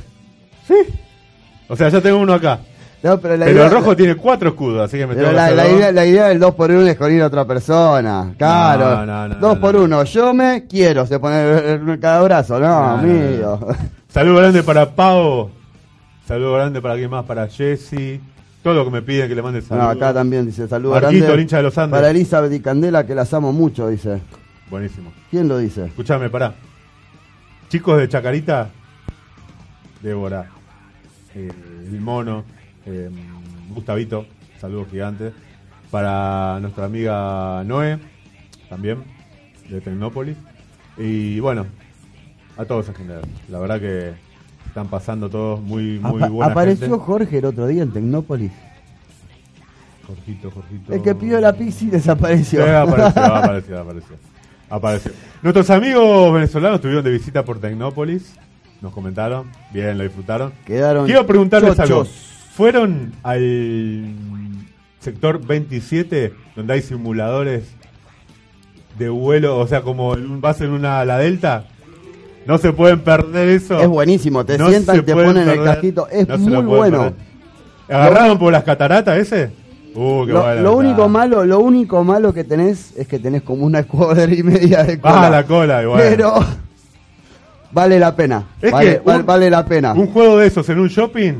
O sea, ya tengo uno acá. No, pero la Pero idea, el rojo tiene cuatro escudos, así que me pero la, la idea, la idea del 2 por 1 es con ir a otra persona. Claro. No, no, no, 2 no, por no. 1 Yo me quiero. Se pone cada brazo. No, No, no, amigo. Saludo grande para Pau. Saludo grande para alguien más, para Jesse. Todo lo que me piden que le mande No, saludos. acá también dice saludos el hincha de los Andes. Para Elizabeth y Candela, que las amo mucho, dice. Buenísimo. ¿Quién lo dice? Escuchame, pará. Chicos de Chacarita, Débora, eh, el mono, eh, Gustavito, saludos gigantes. Para nuestra amiga Noé, también, de Tecnópolis. Y bueno, a todos en general. La verdad que están pasando todos muy, muy Apa- buena apareció gente. Jorge el otro día en Tecnópolis. Jorgito, Jorgito. El que pidió la pizza y desapareció. Sí, apareció, apareció, apareció. Apareció. Nuestros amigos venezolanos estuvieron de visita por Tecnópolis. Nos comentaron. Bien, lo disfrutaron. Quedaron Quiero preguntarles algo. ¿Fueron al sector 27 donde hay simuladores de vuelo? O sea, como en un, vas en una la Delta. No se pueden perder eso. Es buenísimo, te No sientan te ponen el perder. casquito. Es No muy bueno. perder. ¿Agarraron por las cataratas ese? Uh, qué Lo, único malo, lo único malo que tenés es que tenés como una cuadra y media de cola. Ah, la cola, igual. Pero vale la pena. Es vale, que un- vale la pena. Un juego de esos en un shopping,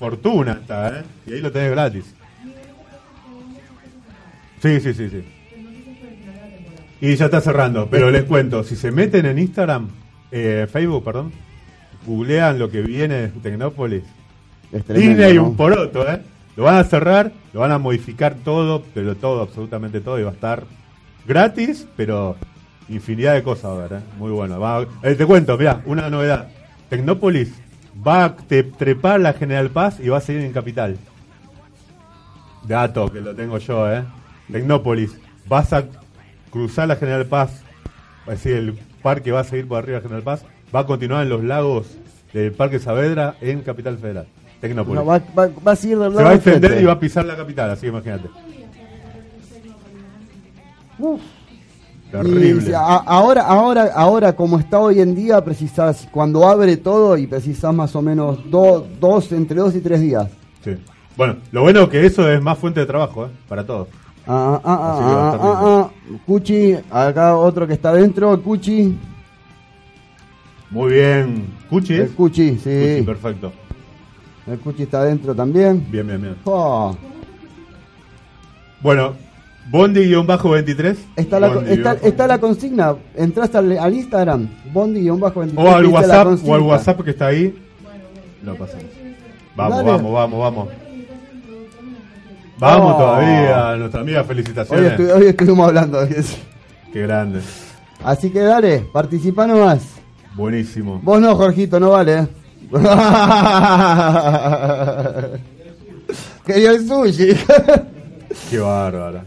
fortuna está, ¿eh? Y ahí lo tenés gratis. Sí, sí, sí, sí. Y ya está cerrando, pero les cuento, si se meten en Instagram, eh, Facebook, perdón, googlean lo que viene de Tecnópolis, Disney ¿no? un poroto, ¿eh? Lo van a cerrar, lo van a modificar todo, pero todo, absolutamente todo, y va a estar gratis, pero infinidad de cosas va a haber, ¿eh? Muy bueno. Va a- eh, te cuento, mira, una novedad. Tecnópolis va a te- trepar la General Paz y va a seguir en Capital. Dato que lo tengo yo, ¿eh? Tecnópolis, vas a cruzar la General Paz, es decir, el parque va a seguir por arriba de la General Paz, va a continuar en los lagos del Parque Saavedra en Capital Federal. Tecnópolis. No, va, va- va a seguir del Se va a extender y va a pisar la capital, así que imagínate. Uf. Terrible. a- ahora, ahora, ahora, como está hoy en día, precisás, cuando abre todo y precisás más o menos do- dos, entre dos y tres días. Sí. Bueno, lo bueno que eso es más fuente de trabajo, ¿eh? Para todos. Ah, ah, ah, ah, ah, ah. Cuchi, acá otro que está dentro, Cuchi. Muy bien. ¿Cuchi? El Cuchi, sí. Cuchi, perfecto. El Cuchi está dentro también. Bien, bien, bien. Oh, Bueno, Bondi-23. Está, la, Bondi- está, está la consigna. Entraste al, al Instagram, Bondi-23. O al WhatsApp, o al WhatsApp que está ahí. Lo pasamos. Vamos, Dale. vamos, vamos, vamos. Vamos Oh. todavía, nuestra amiga, Hoy, felicitaciones. estu- hoy estuvimos hablando. Qué grande. Así que dale, participa nomás. Buenísimo. Vos no, Jorgito, no vale. ¿eh? Quería el sushi. Qué bárbara.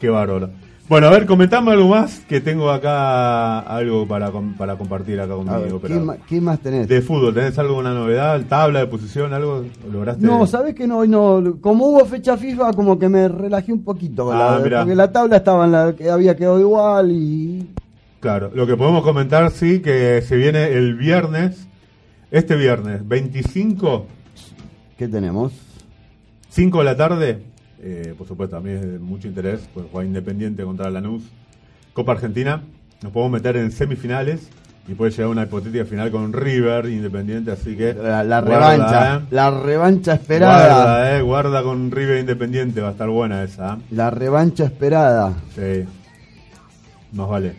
Qué bárbara. Bueno, a ver, comentame algo más que tengo acá algo para, para compartir acá conmigo. ¿qué, más tenés? de fútbol, ¿tenés alguna novedad? ¿Tabla de posición? ¿Algo? ¿Lograste? No, ¿sabes que no? No? Como hubo fecha FIFA, como que me relajé un poquito. Ah, la- porque la tabla estaba en la que había quedado igual y. Claro, lo que podemos comentar, sí, que se viene el viernes, este viernes, 25, ¿Qué tenemos? 5 de la tarde, eh, por supuesto, a mí es de mucho interés, pues juega Independiente contra Lanús, Copa Argentina, nos podemos meter en semifinales y puede llegar a una hipotética final con River Independiente, así que La, la guarda, revancha, eh. la revancha esperada. Guarda, eh, guarda con River Independiente, va a estar buena esa. ¿eh? La revancha esperada. Sí, más vale.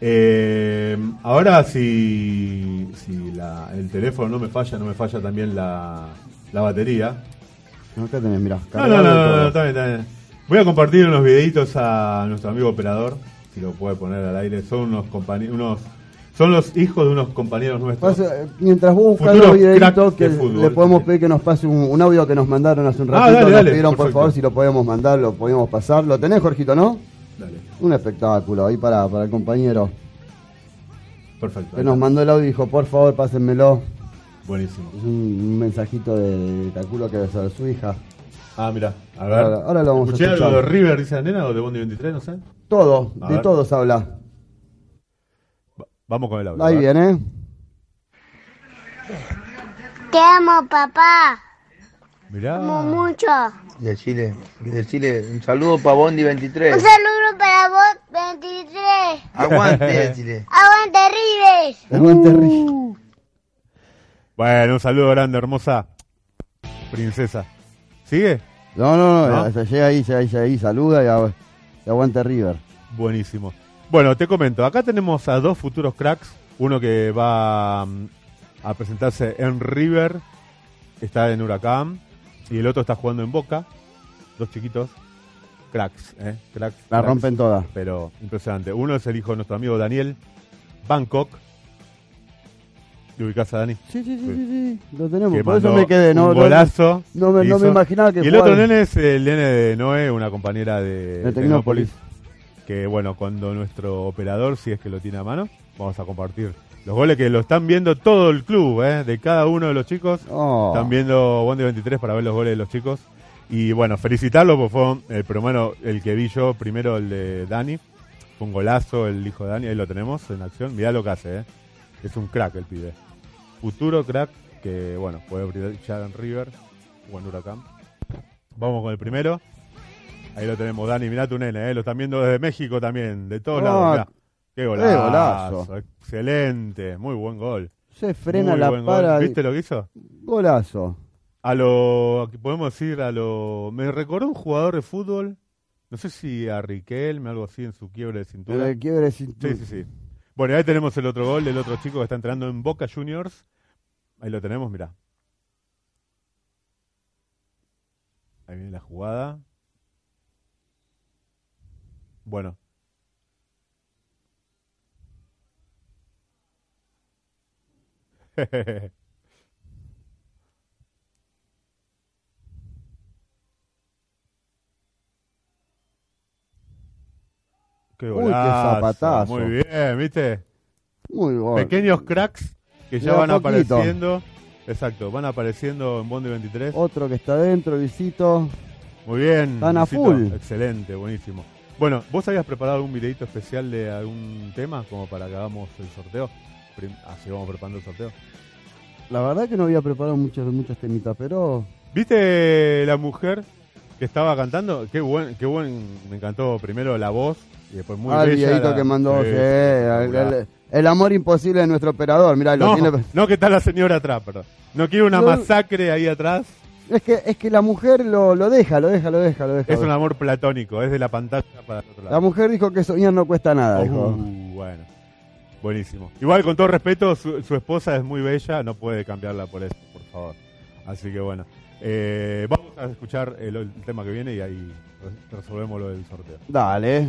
Eh, ahora si, si la- el teléfono no me falla, no me falla también la, la batería. No, acá tenés, mirá. No, no, no, no, está bien, está bien. Voy a compartir unos videitos a nuestro amigo operador, si lo puede poner al aire. Son unos compañeros, unos, son los hijos de unos compañeros nuestros. Pasa, mientras vos buscas los videitos que fútbol. le podemos pedir que nos pase un, un audio que nos mandaron hace un Ah, ratito, dale, nos dale, pidieron por favor si lo podíamos mandar, lo podíamos pasar. ¿Lo tenés, Jorgito, no? Dale, Un espectáculo ahí para, para el compañero perfecto. que nos mandó el audio y dijo, por favor, pásenmelo. Buenísimo. Es un, un mensajito de, de calculo que debe ser de su hija. Ah, mira, a ver. Ahora- ahora lo vamos a ¿Escuché algo escuchar. de River, dice la nena, o de Bondi 23, no sé? Todo, A de ver. todos habla. Va- Vamos con el audio. Ahí a viene. Te amo, papá. Mirá. Amo mucho. Y de Chile, de Chile, un saludo para Bondi Un 23. saludo para vos, 23. Aguante de Chile. Aguante, Rives. Aguante, Ri- Bueno, un saludo grande, hermosa princesa. ¿Sigue? No, no, no, ¿No? ya llega ahí, llega ahí, llega ahí, saluda y, agu- y aguante River. Buenísimo. Bueno, te comento, acá tenemos a dos futuros cracks, uno que va mm, a presentarse en River, está en Huracán, y el otro está jugando en Boca, dos chiquitos, cracks, ¿eh? Cracks. La cracks, rompen todas. Pero impresionante. Uno es el hijo de nuestro amigo Daniel Bangkok. ¿Te ubicás a Dani? Sí, sí, sí, Sí. sí, lo tenemos. Que Por eso me quedé, no, un golazo. no me, no me imaginaba que Y el otro nene es el nene de Noé, una compañera de, De Tecnópolis. Que bueno, cuando nuestro operador, si es que lo tiene a mano, vamos a compartir los goles que lo están viendo todo el club, ¿eh? de cada uno de los chicos. Oh. Están viendo Bondi 23 para ver los goles de los chicos. Y bueno, felicitarlo porque fue, pero bueno, el que vi yo, primero el de Dani. Fue un golazo el hijo de Dani, ahí lo tenemos en acción. Mirá lo que hace, ¿eh? Es un crack el pibe. Futuro crack que, bueno, puede brillar en River o en Huracán. Vamos con el primero. Ahí lo tenemos, Dani, mirá tu nene, ¿eh? lo están viendo desde México también, de todos Ah, lados. mirá. Qué golazo, golazo. excelente, muy buen gol. Se frena Muy la gol. para. ¿Viste lo que hizo? Golazo. A lo podemos decir, a lo. Me recordó un jugador de fútbol, no sé si a Riquelme, algo así en su quiebre de cintura. El quiebre sin- Sí, sí, sí. Bueno, ahí tenemos el otro gol del otro chico que está entrando en Boca Juniors. Ahí lo tenemos, mirá. Ahí viene la jugada. Bueno. Qué Uy, qué zapatazo. Muy bien, ¿viste? Muy bueno. Pequeños cracks que ya van poquito. apareciendo. Exacto, van apareciendo en Bondi 23. Otro que está dentro, Luisito. Muy bien. Están a full. Excelente, buenísimo. Bueno, ¿vos habías preparado algún videito especial de algún tema como para que hagamos el sorteo? Así vamos preparando el sorteo. La verdad que no había preparado muchos, muchos temitas, pero ¿Viste la mujer que estaba cantando? Qué buen, qué buen, me encantó primero la voz y después muy ah, el bella. la- que mandó, Sí, sí, el, amor imposible de nuestro operador. Mirá, lo No, tiene. no, que está la señora atrás, perdón. No quiero una masacre ahí atrás. Es que, es que la mujer lo, lo deja, lo deja, lo deja, lo deja. Es un amor platónico, es de la pantalla para el otro lado. La mujer dijo que soñar no cuesta nada, dijo. Uh, bueno, buenísimo. Igual, con todo respeto, su, su esposa es muy bella, no puede cambiarla por eso, por favor. Así que bueno, eh, vamos a escuchar el, el tema que viene y ahí res- resolvemos lo del sorteo. Dale.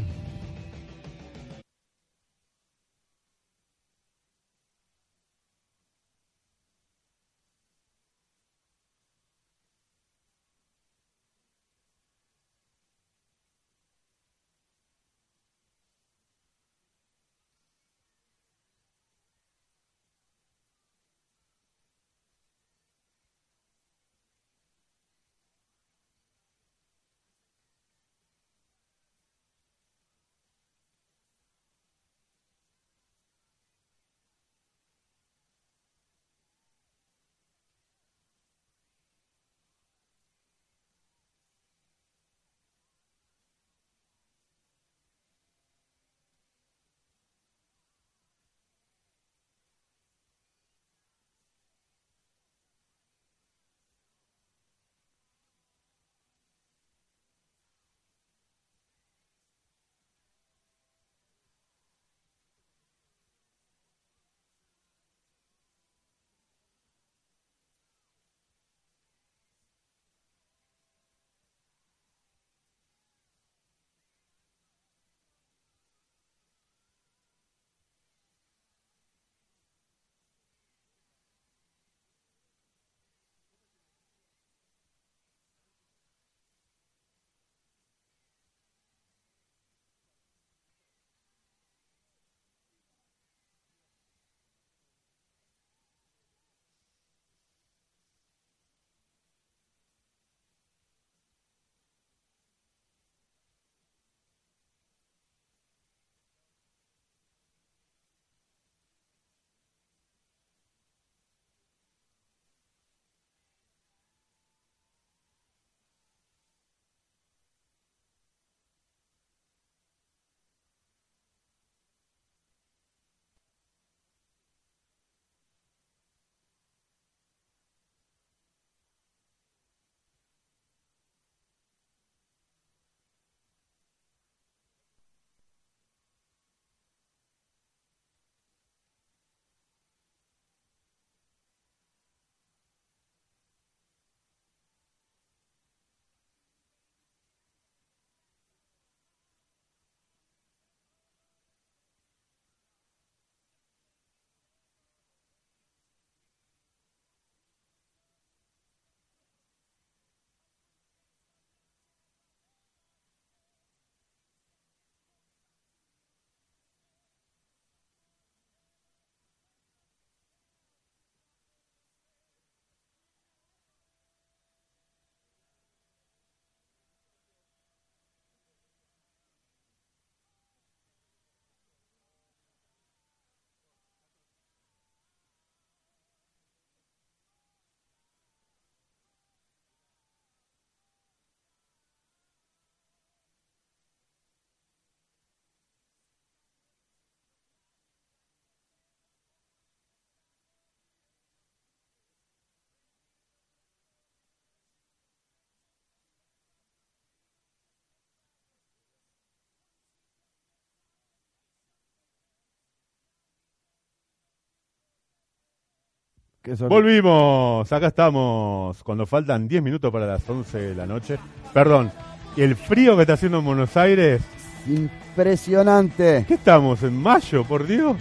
Son Volvimos, acá estamos, cuando faltan 10 minutos para las 11 de la noche. Perdón, ¿y el frío que está haciendo en Buenos Aires? impresionante. ¿Qué estamos, en mayo, por Dios?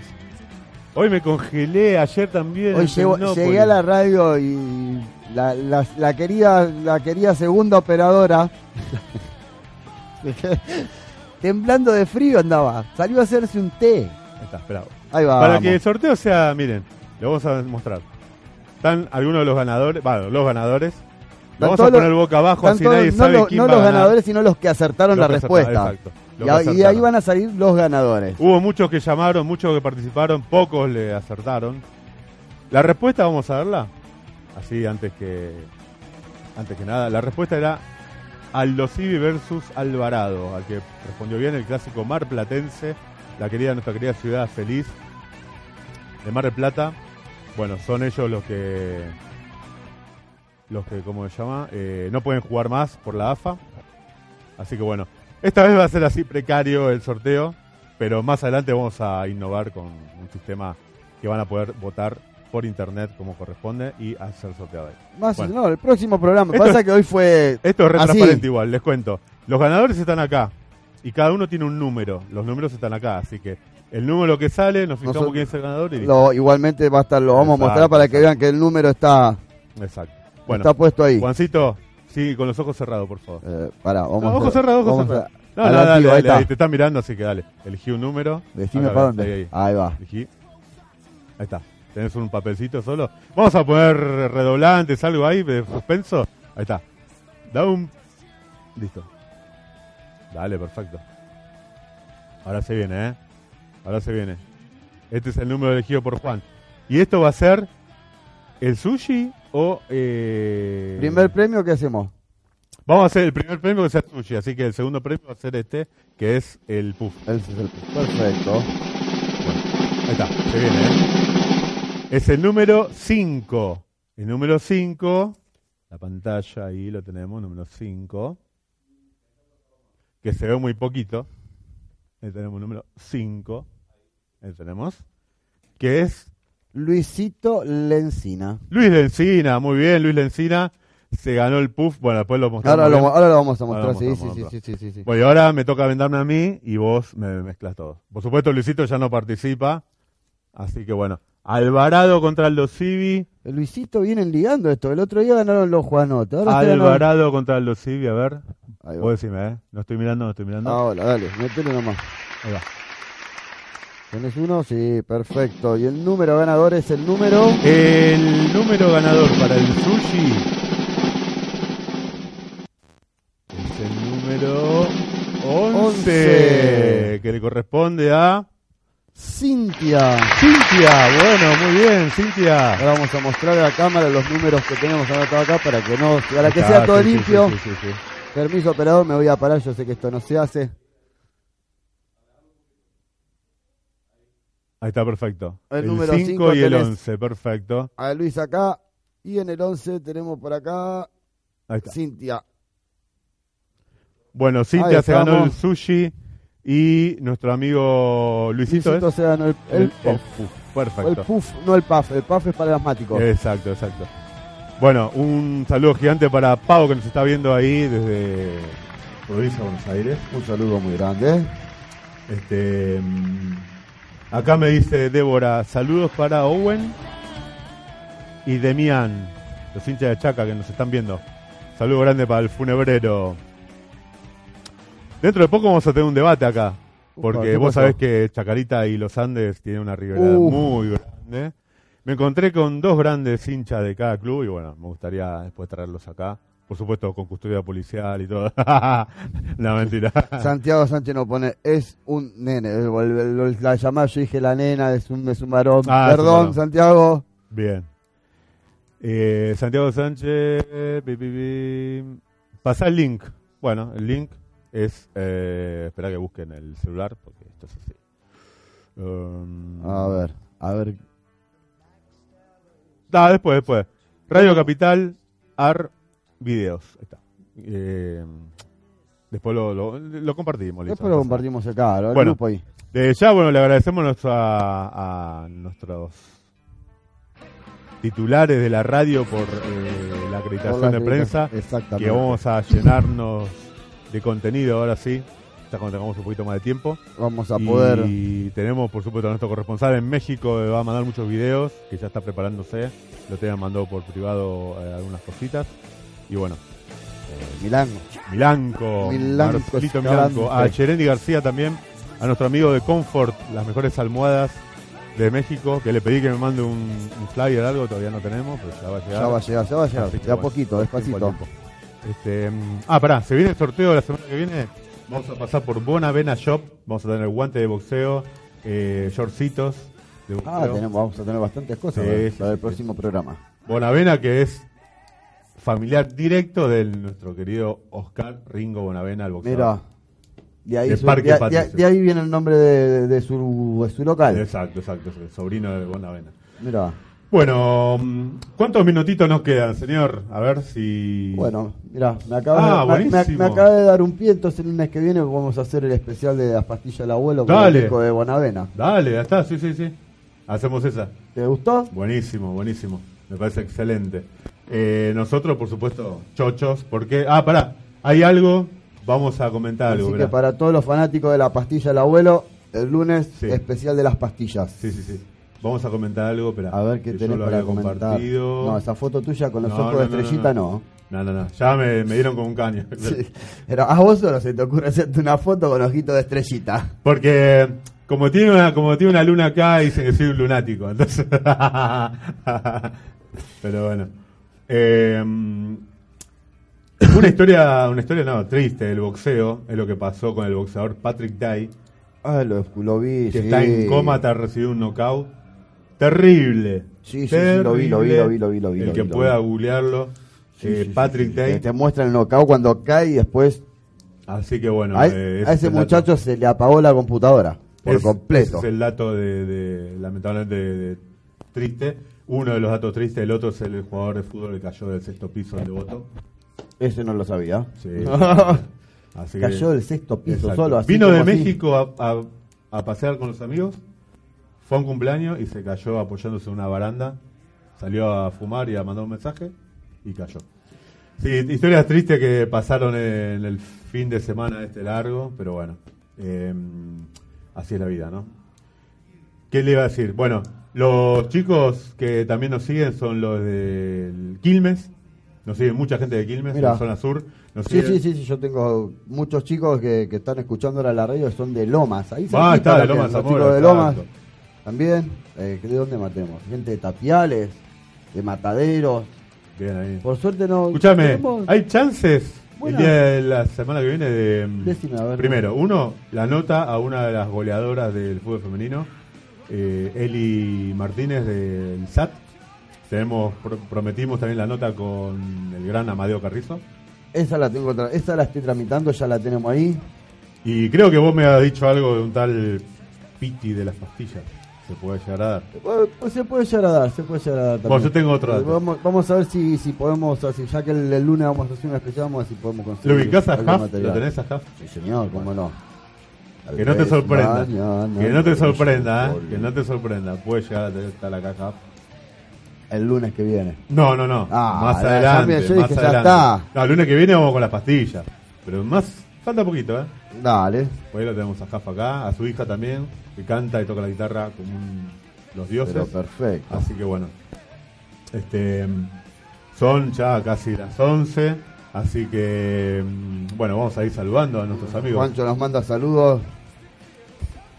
Hoy me congelé, ayer también. Hoy llegué a la radio y la, la- la querida, la querida segunda operadora, temblando de frío andaba. Salió a hacerse un té. Ahí está, esperá. Ahí va. Para que el sorteo sea, miren, lo vamos a mostrar. Están algunos de los ganadores, bueno, los ganadores. Vamos a poner boca abajo, así todos- nadie no sabe lo- quién no va los a ganar. ganadores, sino los que acertaron Los la que acertaron, respuesta. exacto, los Y, a- ahí van a salir los ganadores. Hubo muchos que llamaron, muchos que participaron, pocos le acertaron. La respuesta vamos a verla. Así antes que antes que nada, la respuesta era Aldo Civi versus Alvarado, al que respondió bien el clásico Mar Platense, la querida nuestra querida ciudad feliz de Mar del Plata. Bueno, son ellos los que los que cómo se llama, Eh, no pueden jugar más por la AFA. Así que bueno, esta vez va a ser así precario el sorteo, pero más adelante vamos a innovar con un sistema que van a poder votar por internet como corresponde y hacer sorteo ahí. Más, Bueno. no, el próximo programa. Esto Pasa es- que hoy fue. Esto es re Así. transparente igual, les cuento. Los ganadores están acá y cada uno tiene un número. Los números están acá, así que el número que sale, nos fijamos Nosotros- quién es el ganador y. Lo, igualmente va a estar, lo vamos a mostrar para que vean que el número está, Exacto. Bueno, está puesto ahí. Juancito, sí, con los ojos cerrados, por favor. Eh, pará, vamos No, ojos cerrados, ojos cerrados. No, no, dale, ahí dale, está. ahí te están mirando, así que dale. Elegí un número. Decime para ahí, dónde. ahí. Ahí va. Elegí. Ahí está. ¿Tenés un papelcito solo? Vamos a poner redoblantes, algo ahí de suspenso. Ahí está. Da un... Listo. Dale, perfecto. Ahora se viene, ¿eh? Ahora se viene. Este es el número elegido por Juan. ¿Y esto va a ser el sushi o... Eh... Primer premio, ¿qué hacemos? Vamos a hacer el primer premio que sea sushi, así que el segundo premio va a ser este, que es el puff. Ese es el- Perfecto. Ahí está, se viene, ¿eh? Es el número 5. El número 5, la pantalla ahí lo tenemos, número 5. Que se ve muy poquito. Ahí tenemos el número 5. Ahí tenemos. Que es Luisito Lencina. Luis Lencina, muy bien, Luis Lencina. Se ganó el puff, bueno, después lo mostramos. Ahora ahora lo vamos a mostrar. Sí, sí, sí, sí, sí, sí, sí. Bueno, y ahora me toca venderme a mí y vos me mezclas todo. Por supuesto, Luisito ya no participa. Así que bueno, Alvarado contra Aldo Civi. El Luisito vienen ligando esto. El otro día ganaron los Juanotes. Alvarado contra Aldo Civi, a ver. Vos decime, ¿eh? No estoy mirando, no estoy mirando. Ahora, dale, métele nomás. Ahí va. ¿Tenés uno? Sí, perfecto. Y el número ganador es el número. El número ganador para el sushi es el número 11, Once. que le corresponde a Cintia. Cintia. Bueno, muy bien, Cintia. Ahora vamos a mostrar a la cámara los números que tenemos anotados acá para que no, para que sea todo sí, limpio. sí, sí. Permiso, operador, me voy a parar. Yo sé que esto no se hace. Ahí está, perfecto. El El, número 5 cinco y el tenés- 11, perfecto. A Luis acá. Y en el 11 tenemos por acá Ahí está. Cintia. Bueno, Cintia Ahí se ganó el sushi y nuestro amigo Luisito, Luisito es ganó el, el, el puff. Perfecto. el puff, no el puff. El puff es para el asmático. Exacto, exacto. Bueno, un saludo gigante para Pau que nos está viendo ahí desde provincia de Buenos Aires. Un saludo muy grande. Este, mm, acá me dice Débora, saludos para Owen y Demian, los hinchas de Chaca que nos están viendo. Saludo grande para el funebrero. Dentro de poco vamos a tener un debate acá, porque ¿qué vos pasó? sabés que Chacarita y los Andes tienen una rivalidad muy grande. Me encontré con dos grandes hinchas de cada club y bueno, me gustaría después traerlos acá. Por supuesto, con custodia policial y todo. no, mentira. Santiago Sánchez nos pone, es un nene. La llamada, yo dije la nena, es un, es un varón. Ah, Perdón. Santiago. Bien. Eh, Santiago Sánchez. Pasá el link. Bueno, el link es. Eh, espera que busquen el celular porque esto es así. Um, A ver, a ver. Ah, después, después. Radio Capital, AR Videos. Ahí está. Eh, después lo, lo, lo compartimos. Después lo compartimos acá, el Bueno. grupo ahí. De ya, bueno, le agradecemos nuestra- a, nuestros titulares de la radio por eh, la acreditación Por la de prensa. Exactamente. Que vamos a llenarnos de contenido ahora sí, ya cuando tengamos un poquito más de tiempo. Vamos a poder. Y tenemos, por supuesto, a nuestro corresponsal en México, va a mandar muchos videos, que ya está preparándose. Lo te mandó por privado eh, algunas cositas. Y bueno, Milán. Milanco, Milanco Marcelito Escalante. Milanco, a Cherendi García también, a nuestro amigo de Comfort, las mejores almohadas de México, que le pedí que me mande un, un flyer algo, todavía no tenemos, pero ya va a llegar. Ya va a llegar, ya va a llegar. Así De a bueno, poquito, tiempo despacito. tiempo. Este, mm, ah, pará, se viene el sorteo de la semana que viene. Vamos a pasar por Bonavena Shop. Vamos a tener guante de boxeo, eh, shortcitos de boxeo. Ah, tenemos, vamos a tener bastantes cosas para, el próximo programa. Bonavena, que es familiar directo de nuestro querido Oscar Ringo Bonavena, el boxeador. Mira, de ahí, su- de- de- Patricio. de ahí viene el nombre de, de su, su local. Exacto, exacto, el sobrino de Bonavena. Mira, Bueno, mm, ¿cuántos minutitos nos quedan, señor? A ver si... bueno, mira, me acaba, Ah, de, me- me, buenísimo. me acaba de dar un pie, entonces el lunes que viene vamos a hacer el especial de las pastillas del abuelo con Dale. el disco de Bonavena. Dale, ya está, sí, sí, sí. Hacemos esa. ¿Te gustó? Buenísimo, buenísimo. Me parece excelente. Eh, nosotros, por supuesto, chochos, porque... Ah, pará, hay algo, vamos a comentar algo. Así que para todos los fanáticos de la pastilla del abuelo, el lunes Sí. especial de las pastillas. Sí, sí, sí. Vamos a comentar algo, pero A ver qué tenés para comentar. No, esa foto tuya con los No, ojos no, de estrellita no, no. No, no. Ya me, me dieron con un caño. Sí. Pero a vos solo se te ocurre hacerte una foto con ojitos de estrellita. Porque como tiene una, como tiene una luna acá, dicen que soy un lunático. Entonces. Pero bueno. Eh, una historia, una historia no, triste del boxeo, es lo que pasó con el boxeador Patrick Day, Ah, lo, lo vi, que sí. está en coma tras recibir un knockout. Terrible. Sí, sí, sí, lo vi, lo vi, lo vi, lo vi, lo vi, El lo que vi, pueda vi. googlearlo. Sí, eh, sí, Patrick. Day. Te, te muestra el knockout cuando cae y después Así que bueno. a, eh, a ese es dato. muchacho se le apagó la computadora por Es- completo. ese es el dato de, de- lamentablemente de- de triste. Uno de los datos tristes, el otro es el jugador de fútbol que cayó del sexto piso de Devoto. Ese no lo sabía. Sí. Así que- Cayó del sexto piso Exacto. solo. Así Vino de. México a, a- a pasear con los amigos. Fue a un cumpleaños y se cayó apoyándose en una baranda. Salió a fumar y a mandar un mensaje y cayó. Sí, historias tristes que pasaron en el fin de semana este largo, pero bueno, eh, así es la vida, ¿no? ¿Qué le iba a decir? Bueno, los chicos que también nos siguen son los del Quilmes. Nos siguen mucha gente de Quilmes, en la zona sur. Nos Sí, sí, sí, sí, yo tengo muchos chicos que, que están escuchando ahora la radio son de Lomas. Ahí Ah, cerquita está, de Lomas los Zamora, chicos de exacto. También. Eh, ¿De dónde matemos? Gente de Tapiales, de Mataderos. Bien ahí. Por suerte no. Escúchame, tenemos- ¿hay chances Bueno. el día de la semana que viene de... mm, Decime, a ver. primero, uno, la nota a una de las goleadoras del fútbol femenino, eh, Eli Martínez del SAT. Tenemos, pro- prometimos también la nota con el gran Amadeo Carrizo. Esa la tengo, esa la estoy tramitando, ya la tenemos ahí. Y creo que vos me has dicho algo de un tal Piti de las pastillas. Se puede llegar a dar. Pues, se puede llegar a dar, se puede llegar a dar también. Bueno, yo tengo otro dato. Vamos, vamos a ver si, si podemos, así, ya que el, el lunes vamos a hacer una especial, vamos a ver si podemos ¿Lo conseguir. ubicás a Huff? ¿Lo tenés a Huff? Sí, señor, cómo no. Que no te sorprenda. Mañana Que no te sorprenda, ¿eh? Que no te sorprenda. Puede llegar a tener estar acá Huff. El lunes que viene. No, no, no. Ah, más adelante. ya más dije, ya adelante. está. No, el lunes que viene vamos con las pastillas. Pero más, falta poquito, ¿eh? Dale. Por ahí lo tenemos a Jafa acá, a su hija también, que canta y toca la guitarra como un- los dioses. Pero perfecto. Así que bueno. Este, son ya casi las 11. Así que, mm, bueno, vamos a ir saludando a nuestros amigos. Juancho nos manda saludos.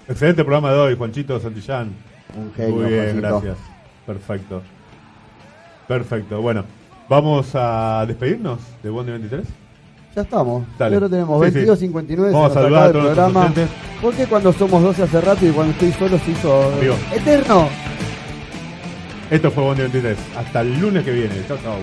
Excelente programa de hoy, Juanchito Santillán. Un genio, Muy bien, Juancito. gracias. Perfecto. Perfecto. Bueno, vamos a despedirnos de Bondi 23. Ya estamos. Dale. Ahora tenemos Sí, sí. 22.59. Vamos se a saludar a todos programa. oyentes. ¿Por qué cuando somos 12 hace rato y cuando estoy solo se hizo Vivo. eterno? Esto fue Bondi 23. Hasta el lunes que viene. Chao, chao.